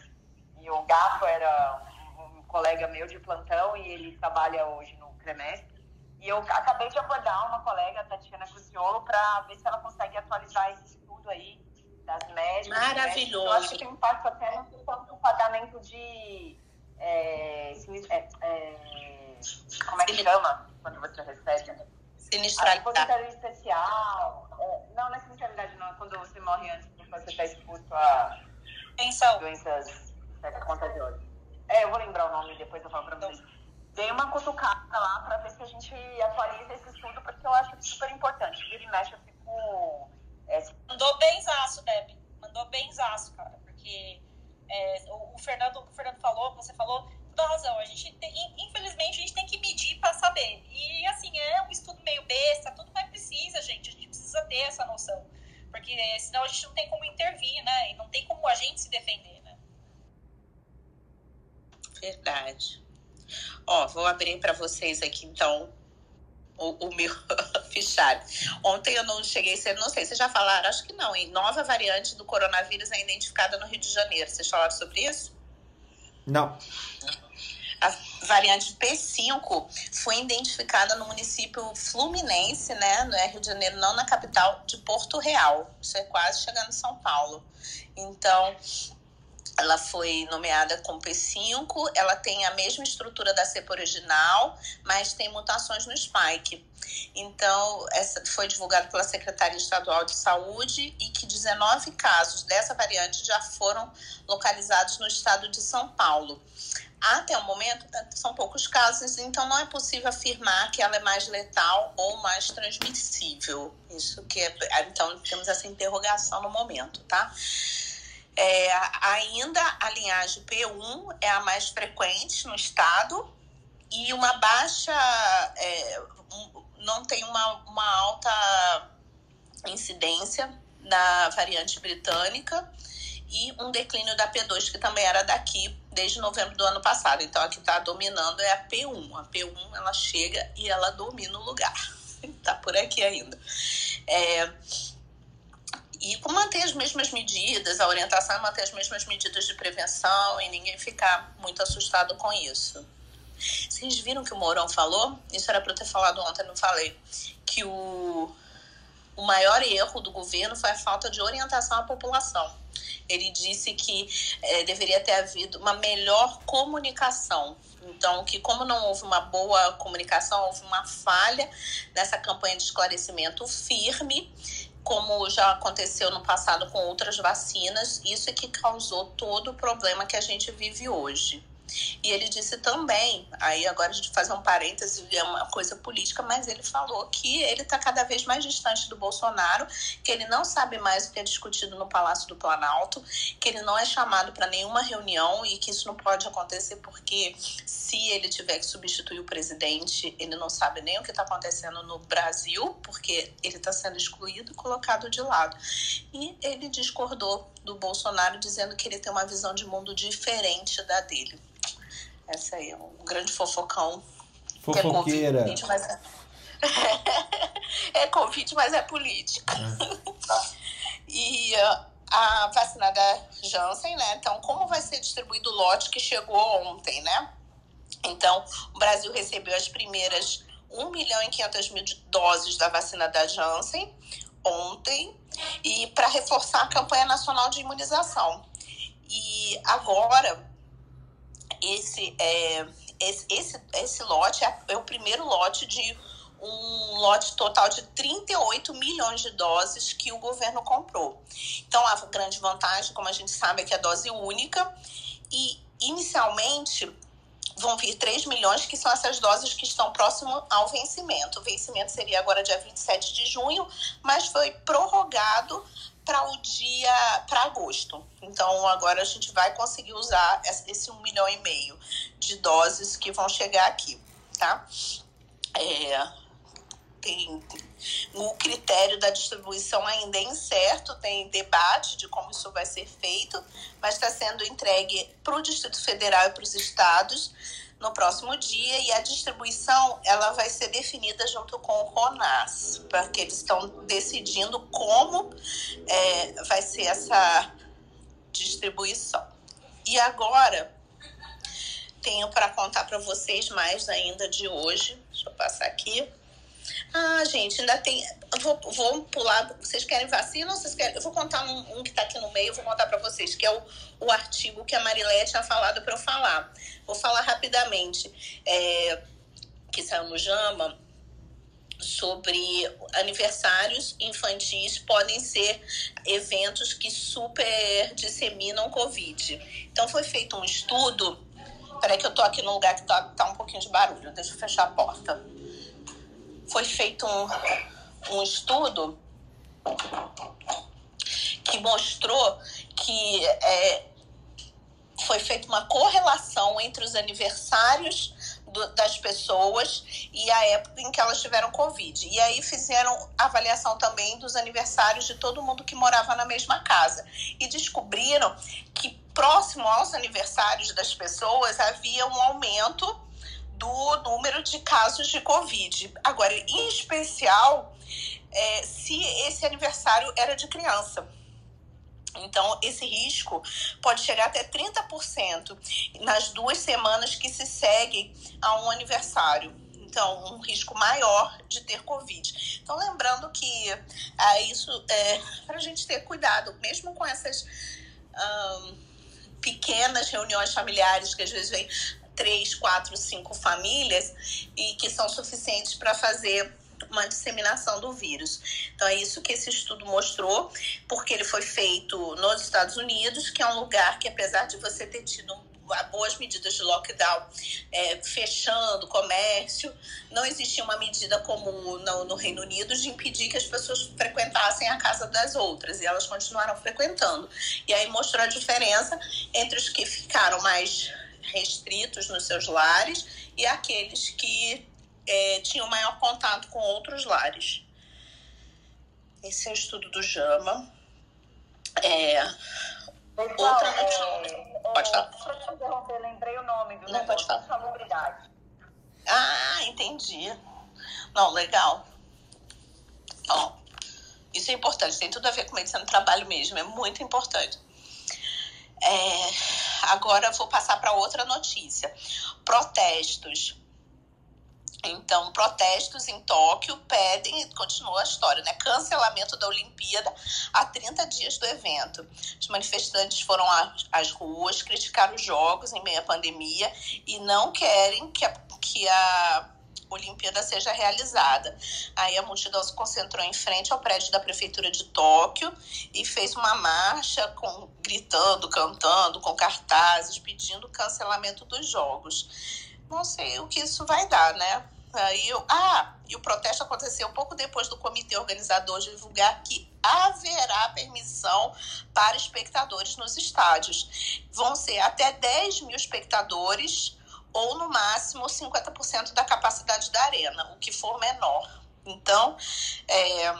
e o Gato era um, um colega meu de plantão e ele trabalha hoje no CREMES. E eu acabei de abordar uma colega, Tatiana Cruciolo, para ver se ela consegue atualizar esse estudo aí das médicas. Maravilhoso. Eu acho que tem impacto até no questão do pagamento de. É, é, é, como é que chama quando você recebe? Sinistralidade. A especial. É, não, não é sinistralidade, não. É quando você morre antes porque você está exposto a Pensão. doenças contagiosas. É, eu vou lembrar o nome depois eu falo para vocês dei uma cutucada lá para ver se a gente atualiza esse estudo, porque eu acho super importante. Vira e mexe, eu fico. É... Mandou benzaço, Deb. Mandou benzaço, cara. Porque é, o, o, Fernando, o Fernando falou, você falou, toda razão. A gente tem, infelizmente, a gente tem que medir para saber. E assim, é um estudo meio besta, tudo mais precisa, gente. A gente precisa ter essa noção. Porque senão a gente não tem como intervir, né? E não tem como a gente se defender, né? Verdade. Ó, vou abrir para vocês aqui então o, o meu [laughs] fichário. Ontem eu não cheguei cedo, não sei, vocês já falaram? Acho que não. Em nova variante do coronavírus é identificada no Rio de Janeiro. Vocês falaram sobre isso? Não. A variante P5 foi identificada no município fluminense, né, no Rio de Janeiro, não na capital de Porto Real. Isso é quase chegando em São Paulo. Então, ela foi nomeada com P5, ela tem a mesma estrutura da cepa original, mas tem mutações no spike. Então, essa foi divulgado pela Secretaria Estadual de Saúde e que 19 casos dessa variante já foram localizados no estado de São Paulo. Até o momento, são poucos casos, então não é possível afirmar que ela é mais letal ou mais transmissível. Isso que é, então temos essa interrogação no momento, tá? É, ainda a linhagem P1 é a mais frequente no estado e uma baixa, é, não tem uma, uma alta incidência da variante britânica e um declínio da P2, que também era daqui desde novembro do ano passado. Então, a que está dominando é a P1. A P1 ela chega e ela domina o lugar. Está [laughs] por aqui ainda. É, e manter as mesmas medidas, a orientação é manter as mesmas medidas de prevenção e ninguém ficar muito assustado com isso. Vocês viram que o Mourão falou? Isso era para eu ter falado ontem, não falei. Que o, o maior erro do governo foi a falta de orientação à população. Ele disse que é, deveria ter havido uma melhor comunicação. Então, que como não houve uma boa comunicação, houve uma falha nessa campanha de esclarecimento firme como já aconteceu no passado com outras vacinas, isso é que causou todo o problema que a gente vive hoje. E ele disse também, aí agora a gente fazer um parêntese, é uma coisa política, mas ele falou que ele está cada vez mais distante do Bolsonaro, que ele não sabe mais o que é discutido no Palácio do Planalto, que ele não é chamado para nenhuma reunião e que isso não pode acontecer porque se ele tiver que substituir o presidente, ele não sabe nem o que está acontecendo no Brasil, porque ele está sendo excluído e colocado de lado. E ele discordou do Bolsonaro, dizendo que ele tem uma visão de mundo diferente da dele. Essa aí é um grande fofocão. Fofoqueira. É mas é... [laughs] é Covid, mas é política. É. [laughs] e uh, a vacina da Janssen, né? Então, como vai ser distribuído o lote que chegou ontem, né? Então, o Brasil recebeu as primeiras 1 milhão e 500 mil doses da vacina da Janssen ontem e para reforçar a campanha nacional de imunização. E agora esse é esse, esse, esse lote é, é o primeiro lote de um lote total de 38 milhões de doses que o governo comprou. Então, a grande vantagem, como a gente sabe, é que é dose única e, inicialmente, vão vir 3 milhões, que são essas doses que estão próximo ao vencimento. O vencimento seria agora dia 27 de junho, mas foi prorrogado para o dia para agosto. Então agora a gente vai conseguir usar esse um milhão e meio de doses que vão chegar aqui, tá? É, tem o critério da distribuição ainda é incerto, tem debate de como isso vai ser feito, mas está sendo entregue para o Distrito Federal e para os estados no próximo dia e a distribuição ela vai ser definida junto com o RONAS, porque eles estão decidindo como é, vai ser essa distribuição. E agora tenho para contar para vocês mais ainda de hoje. Deixa eu passar aqui. Ah, gente, ainda tem. Vou, vou pular. Vocês querem vacina vocês querem? Eu vou contar um, um que está aqui no meio, vou contar para vocês, que é o, o artigo que a Marilé tinha falado para eu falar. Vou falar rapidamente. É, que saiu no JAMA sobre aniversários infantis podem ser eventos que super disseminam Covid. Então foi feito um estudo. Peraí que eu tô aqui num lugar que tá, tá um pouquinho de barulho. Deixa eu fechar a porta foi feito um, um estudo que mostrou que é, foi feita uma correlação entre os aniversários do, das pessoas e a época em que elas tiveram Covid. E aí fizeram avaliação também dos aniversários de todo mundo que morava na mesma casa. E descobriram que próximo aos aniversários das pessoas havia um aumento do número de casos de Covid. Agora, em especial, é, se esse aniversário era de criança. Então, esse risco pode chegar até 30% nas duas semanas que se seguem a um aniversário. Então, um risco maior de ter Covid. Então, lembrando que é, isso é [laughs] para a gente ter cuidado, mesmo com essas pequenas reuniões familiares que às vezes vem três, quatro, cinco famílias e que são suficientes para fazer uma disseminação do vírus. Então é isso que esse estudo mostrou, porque ele foi feito nos Estados Unidos, que é um lugar que apesar de você ter tido boas medidas de lockdown, é, fechando comércio, não existia uma medida como no, no, Reino Unido de impedir que as pessoas frequentassem a casa das outras, e elas continuaram frequentando. E aí mostrou a diferença entre os que ficaram mais restritos nos seus lares e aqueles que é, tinham maior contato com outros lares. Esse é o estudo do JAMA. É, Pessoal, outra é, pode falar. Só te interromper, lembrei o nome do Não, pode falar. salubridade. Ah, entendi. Não, legal. Ó, isso é importante, tem tudo a ver com medicina do trabalho mesmo, é muito importante. É, agora vou passar para outra notícia. Protestos. Então, protestos em Tóquio pedem, continua a história, né? Cancelamento da Olimpíada a 30 dias do evento. Os manifestantes foram às ruas, criticaram os jogos em meio à pandemia e não querem que a, que a Olimpíada seja realizada. Aí a multidão se concentrou em frente ao prédio da prefeitura de Tóquio e fez uma marcha com gritando, cantando, com cartazes pedindo cancelamento dos jogos. Não sei o que isso vai dar, né? Aí eu, ah, e o protesto aconteceu um pouco depois do comitê organizador divulgar que haverá permissão para espectadores nos estádios. Vão ser até 10 mil espectadores ou no máximo 50% da capacidade da arena, o que for menor. Então, é,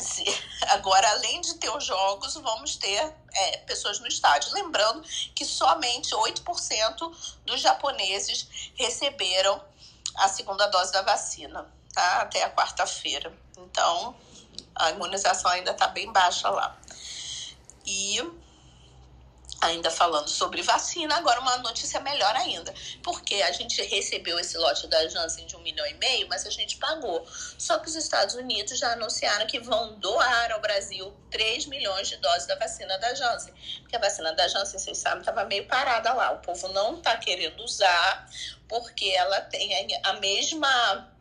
se, [laughs] agora, além de ter os jogos, vamos ter é, pessoas no estádio. Lembrando que somente 8% dos japoneses receberam a segunda dose da vacina, tá? Até a quarta-feira. Então, a imunização ainda está bem baixa lá. E ainda falando sobre vacina, agora uma notícia melhor ainda, porque a gente recebeu esse lote da Janssen de um milhão e meio, mas a gente pagou. Só que os Estados Unidos já anunciaram que vão doar ao Brasil 3 milhões de doses da vacina da Janssen. Porque a vacina da Janssen, vocês sabem, estava meio parada lá. O povo não está querendo usar, porque ela tem a mesma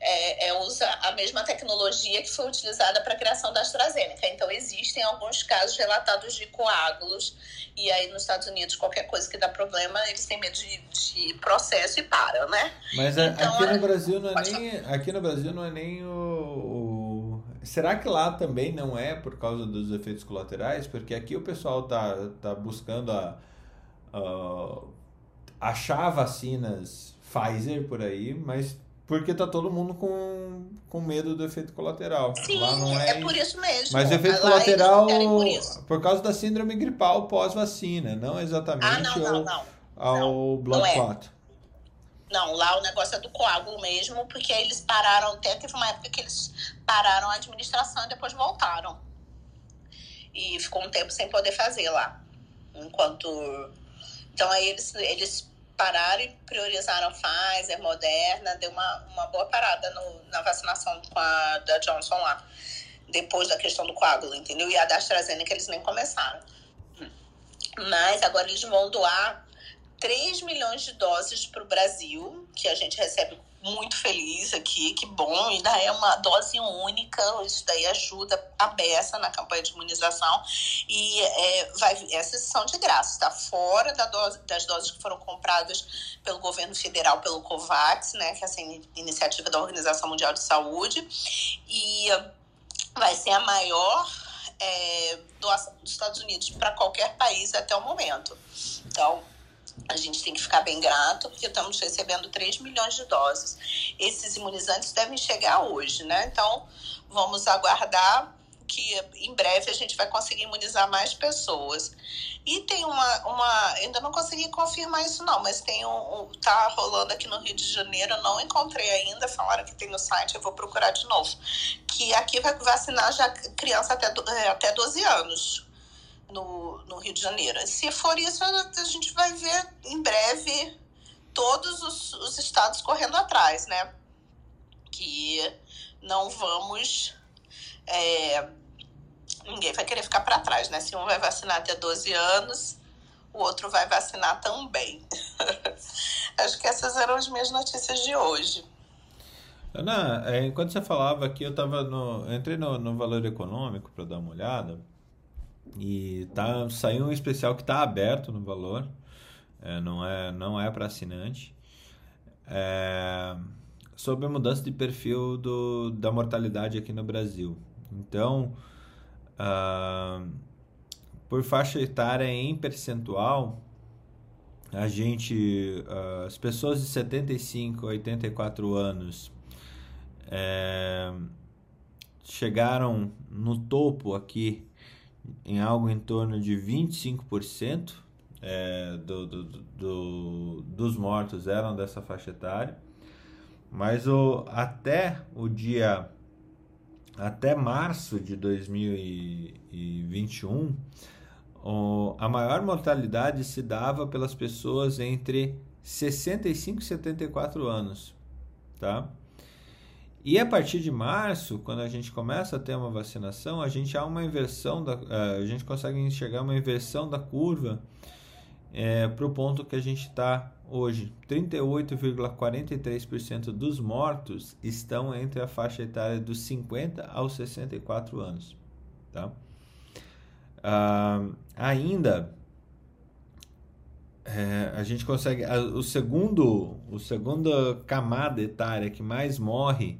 é, é, usa a mesma tecnologia que foi utilizada para a criação da AstraZeneca. Então, existem alguns casos relatados de coágulos, e aí nos Estados Unidos, qualquer coisa que dá problema, eles têm medo de, de processo e param, né? Mas então, aqui no Brasil não é nem. Aqui no Brasil não é nem o, o, Será que lá também não é por causa dos efeitos colaterais? Porque aqui o pessoal tá, tá buscando a, a achar vacinas Pfizer por aí, mas porque tá todo mundo com, com medo do efeito colateral. Sim, Lá não é, é por isso mesmo. Mas o efeito Lá colateral por, por, causa da síndrome gripal pós-vacina, não exatamente ah, não, não, não. ao, ao clot. É. Não, lá o negócio é do coágulo mesmo, porque eles pararam, até teve uma época que eles pararam a administração e depois voltaram. E ficou um tempo sem poder fazer lá. Enquanto. Então aí eles, eles pararam e priorizaram Pfizer, Moderna, deu uma, uma boa parada no, na vacinação com a da Johnson lá, depois da questão do coágulo, entendeu? E a da AstraZeneca eles nem começaram. Mas agora eles vão doar 3 milhões de doses para o Brasil, que a gente recebe muito feliz aqui, que bom, ainda é uma dose única, isso daí ajuda a beça na campanha de imunização. E é, vai, essas são de graça, está fora da dose, das doses que foram compradas pelo governo federal, pelo COVAX, né, que é essa iniciativa da Organização Mundial de Saúde, e vai ser a maior é, doação dos Estados Unidos para qualquer país até o momento. Então, a gente tem que ficar bem grato, porque estamos recebendo 3 milhões de doses. Esses imunizantes devem chegar hoje, né? Então, vamos aguardar que em breve a gente vai conseguir imunizar mais pessoas. E tem uma, uma ainda não consegui confirmar isso não, mas tem um, um tá rolando aqui no Rio de Janeiro, não encontrei ainda, falaram que tem no site, eu vou procurar de novo. Que aqui vai vacinar já criança até, até 12 anos no, no Rio de Janeiro. Se for isso, a gente vai ver em breve todos os, os estados correndo atrás, né? Que não vamos. É, ninguém vai querer ficar para trás, né? Se um vai vacinar até 12 anos, o outro vai vacinar também. [laughs] Acho que essas eram as minhas notícias de hoje. Ana, é, enquanto você falava aqui, eu tava no, entrei no, no valor econômico para dar uma olhada. E tá, saiu um especial que está aberto no valor, é, não é, não é para assinante, é, sobre a mudança de perfil do, da mortalidade aqui no Brasil. Então, uh, por faixa etária em percentual, a gente, uh, as pessoas de 75 a 84 anos é, chegaram no topo aqui em algo em torno de 25% é, do, do, do, dos mortos eram dessa faixa etária. Mas o, até o dia até março de 2021, o, a maior mortalidade se dava pelas pessoas entre 65 e 74 anos, tá? E a partir de março, quando a gente começa a ter uma vacinação, a gente há uma inversão da, eh, a gente consegue enxergar uma inversão da curva é, para o ponto que a gente está hoje. 38,43% dos mortos estão entre a faixa etária dos 50 aos 64 anos. Tá? Ah, ainda é, a gente consegue a, o segundo o segunda camada etária que mais morre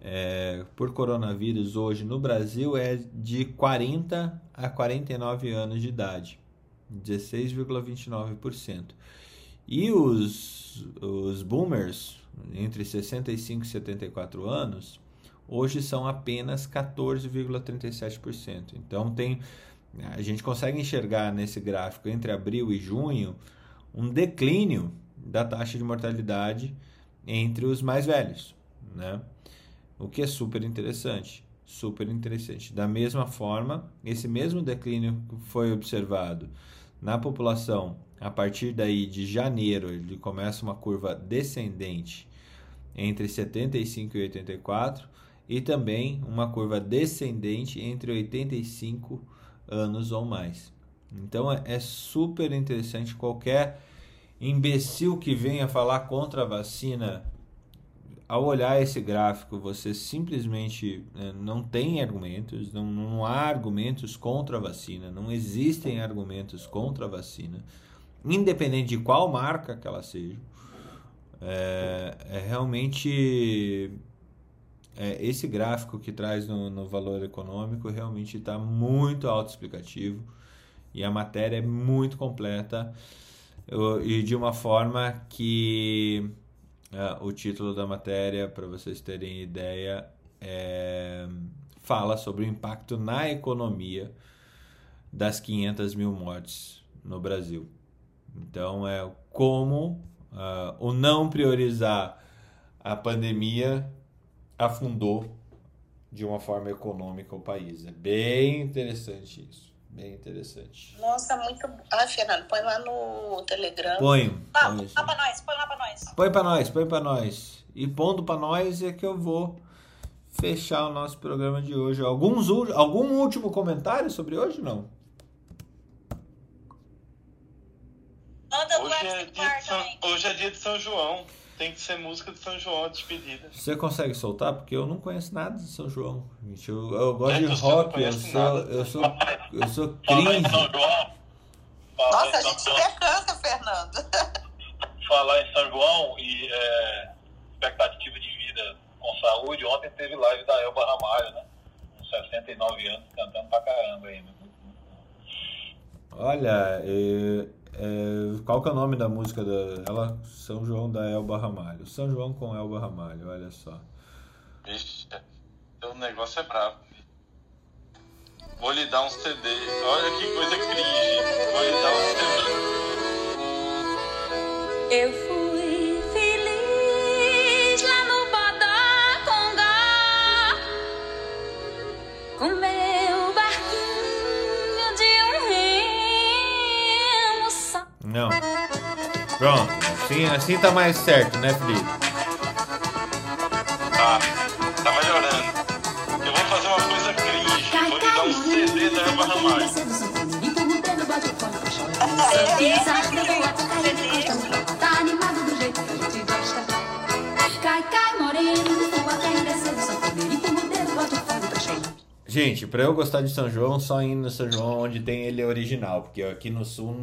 é, por coronavírus hoje no Brasil é de 40 a 49 anos de idade 16,29% e os, os boomers entre 65 e 74 anos hoje são apenas 14,37% então tem a gente consegue enxergar nesse gráfico entre abril e junho um declínio da taxa de mortalidade entre os mais velhos, né? O que é super interessante, super interessante. Da mesma forma, esse mesmo declínio foi observado na população a partir daí de janeiro, ele começa uma curva descendente entre 75 e 84 e também uma curva descendente entre 85 e anos ou mais. Então é, é super interessante qualquer imbecil que venha falar contra a vacina, ao olhar esse gráfico, você simplesmente né, não tem argumentos, não, não há argumentos contra a vacina, não existem argumentos contra a vacina, independente de qual marca que ela seja. É, é realmente é, esse gráfico que traz no, no valor econômico realmente está muito autoexplicativo e a matéria é muito completa e de uma forma que uh, o título da matéria, para vocês terem ideia, é, fala sobre o impacto na economia das 500 mil mortes no Brasil. Então, é como uh, o não priorizar a pandemia afundou de uma forma econômica o país. É bem interessante isso. Bem interessante. Nossa, muito. Ah, Fernando, põe lá no Telegram. Põe. Tá, põe lá pra nós, põe lá pra nós. Põe pra nós, põe pra nós. E pondo pra nós é que eu vou fechar o nosso programa de hoje. Alguns, algum último comentário sobre hoje, não? Hoje é, dia de São, hoje é dia de São João. Tem que ser música de São João, despedida. Você consegue soltar? Porque eu não conheço nada de São João. Gente, eu, eu gosto é, de rock, eu sou, eu sou. Eu sou cringe. Nossa, a gente super canta, Fernando. [laughs] Falar em São João e é, expectativa de vida com saúde, ontem teve live da Elba Ramalho, né? Com 69 anos, cantando pra caramba ainda. Olha, eu, é, qual que é o nome da música dela? São João da Elba Ramalho. São João com Elba Ramalho, olha só. Vixe, o negócio é bravo. Vou lhe dar um CD. Olha que coisa cringe. Vou lhe dar um CD. Eu fui feliz lá no Bodaconga. Com meu não. Pronto. Assim, assim tá mais certo, né, Felipe? Tá. Tá melhorando. Eu vou fazer uma coisa cringe. Vou lhe dar um CD da Eva Ramalho. Tá animado do jeito que a gente gosta. Cai, cai, moreno, Gente, pra eu gostar de São João, só indo no São João onde tem ele original, porque aqui no sul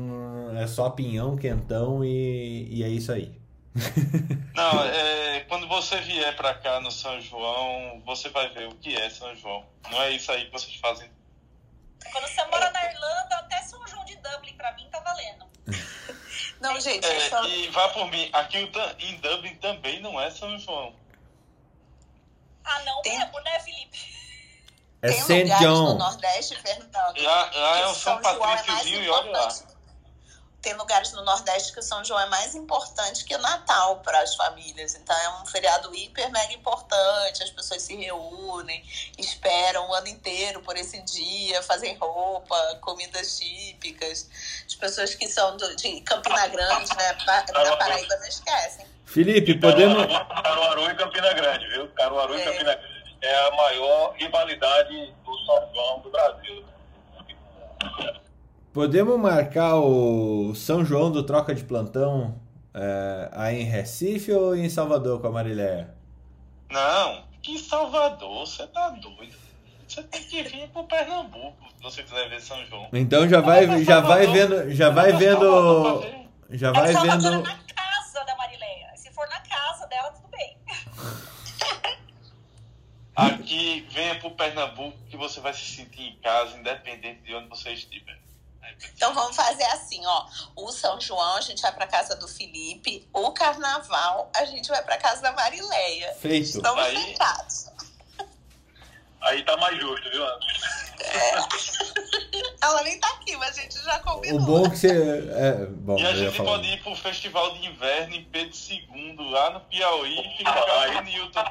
é só pinhão, quentão e, e é isso aí. [laughs] Não, é, quando você vier pra cá no São João, você vai ver o que é São João. Não é isso aí que vocês fazem. Quando você mora na Irlanda, até São João de Dublin, pra mim, tá valendo. [laughs] Não, gente, é, só... E vá por mim, aqui em Dublin também não é São João. Ah, não Tem... mesmo, né, Felipe? É Tem St. lugares John. no Nordeste, Fernando. Lá, lá é o São, São é e olha lá. Tem lugares no Nordeste que o São João é mais importante que o Natal para as famílias. Então é um feriado hiper mega importante. As pessoas se reúnem, esperam o ano inteiro por esse dia, fazem roupa, comidas típicas. As pessoas que são do, de Campina Grande, né? Na Paraíba não esquecem. Felipe, podemos. Caruaru e Campina Grande, viu? Caruaru é. e Campina Grande é a maior rivalidade do São João do Brasil. Podemos marcar o São João do Troca de Plantão é, aí em Recife ou em Salvador com a Marileia? Não, que Salvador, você tá doido. Você tem que vir pro Pernambuco se você quiser ver São João. Então já vai, já vai vendo, já vai vendo, já vai é vendo. na casa da Marileia. Se for na casa dela, tudo bem. [laughs] Aqui, venha pro Pernambuco que você vai se sentir em casa, independente de onde você estiver. Então vamos fazer assim, ó. O São João a gente vai para casa do Felipe, o Carnaval a gente vai para casa da Marileia. Feito. Estamos Aí- sentados. Aí tá mais justo, viu, Ana? Ela nem tá aqui, mas a gente já combinou. O bom é que você é, bom, E a gente falar. pode ir pro Festival de Inverno em Pedro II, lá no Piauí, e ficar Aí. com o Newton.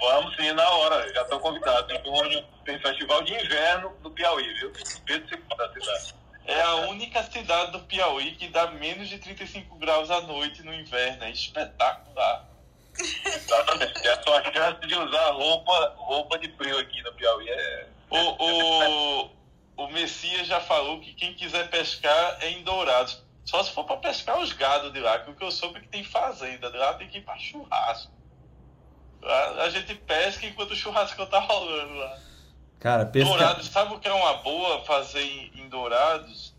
Vamos sim, na hora, já estão convidados. Tem, um- tem festival de inverno no Piauí, viu? Pedro II da cidade. É a única cidade do Piauí que dá menos de 35 graus à noite no inverno. É espetacular. Exatamente. É a sua chance de usar roupa, roupa de frio aqui no Piauí. É... O, o, o Messias já falou que quem quiser pescar é em Dourados. Só se for para pescar os gados de lá, que o que eu soube é que tem fazenda de lá, tem que ir para churrasco. Lá a gente pesca enquanto o churrasco tá rolando lá. Cara, pesca... Dourados, sabe o que é uma boa fazer em, em Dourados?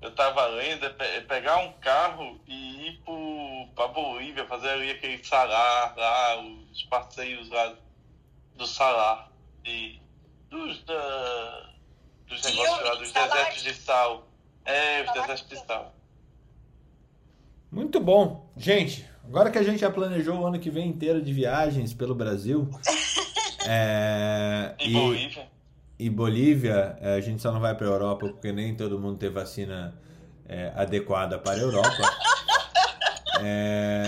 Eu tava lendo, é, pe- é pegar um carro e ir pro, pra Bolívia, fazer ali aquele salar lá, os passeios lá do salar. E dos, da, dos negócios lá, dos Salar desertos de sal. É, os Salar desertos de sal. Muito bom. Gente, agora que a gente já planejou o ano que vem inteiro de viagens pelo Brasil [laughs] é, Em e, Bolívia. E Bolívia, é, a gente só não vai para a Europa porque nem todo mundo tem vacina é, adequada para a Europa. É,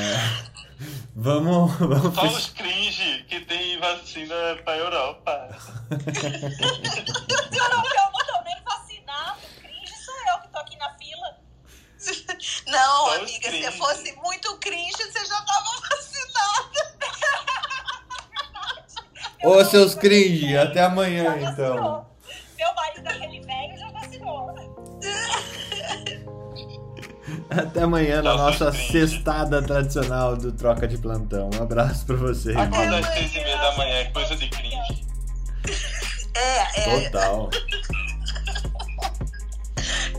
[laughs] vamos, vamos Só os cringe que tem vacina pra Europa. Eu [laughs] não, eu não tô nem vacinado. Cringe sou eu que tô aqui na fila. [laughs] Não, Só amiga, se fosse muito cringe, você já tava vacinada. Ô, seus cringe, até amanhã então. Meu marido, aquele velho, já vacinou. Até amanhã na nossa cringe. sextada tradicional do Troca de Plantão. Um abraço pra vocês. Acordar às seis e meia da manhã é coisa de cringe. É, é. Total.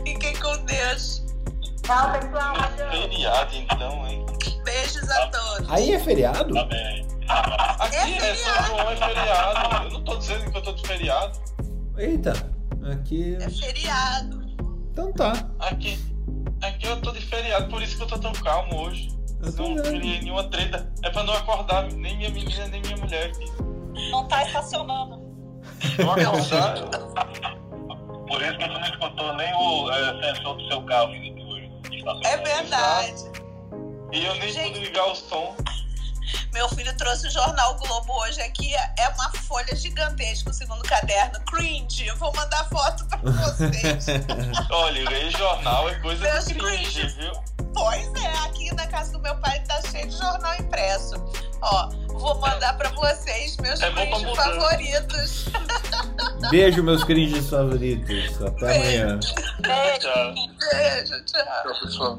Fiquem com Deus. Tchau, pessoal. Adeus. Feriado então, hein? Beijos a todos. Aí é feriado? Tá bem. Aqui É é São João, é feriado. Eu não tô dizendo que eu tô de feriado. Eita, aqui. É feriado. Então tá. Aqui, aqui eu tô de feriado, por isso que eu tô tão calmo hoje. Eu Não criei nenhuma treta. É pra não acordar nem minha menina, nem minha mulher aqui. Não tá estacionando. Eu acordar, eu- Por isso que você não escutou nem o é, sensor do seu carro Felipe, hoje. É verdade. e eu nem Gente. pude ligar o som. Meu filho trouxe o jornal Globo hoje aqui. É uma folha gigantesca, o segundo caderno. Cringe. Eu vou mandar foto pra vocês. [laughs] Olha, ler jornal é coisa Meus de cringe, cringes. viu? pois é, aqui na casa do meu pai tá cheio de jornal impresso. Ó, vou mandar pra vocês meus É cringe mudar. favoritos. Beijo, meus cringes favoritos. Até amanhã. Tchau. Beijo, tchau. Tchau, pessoal.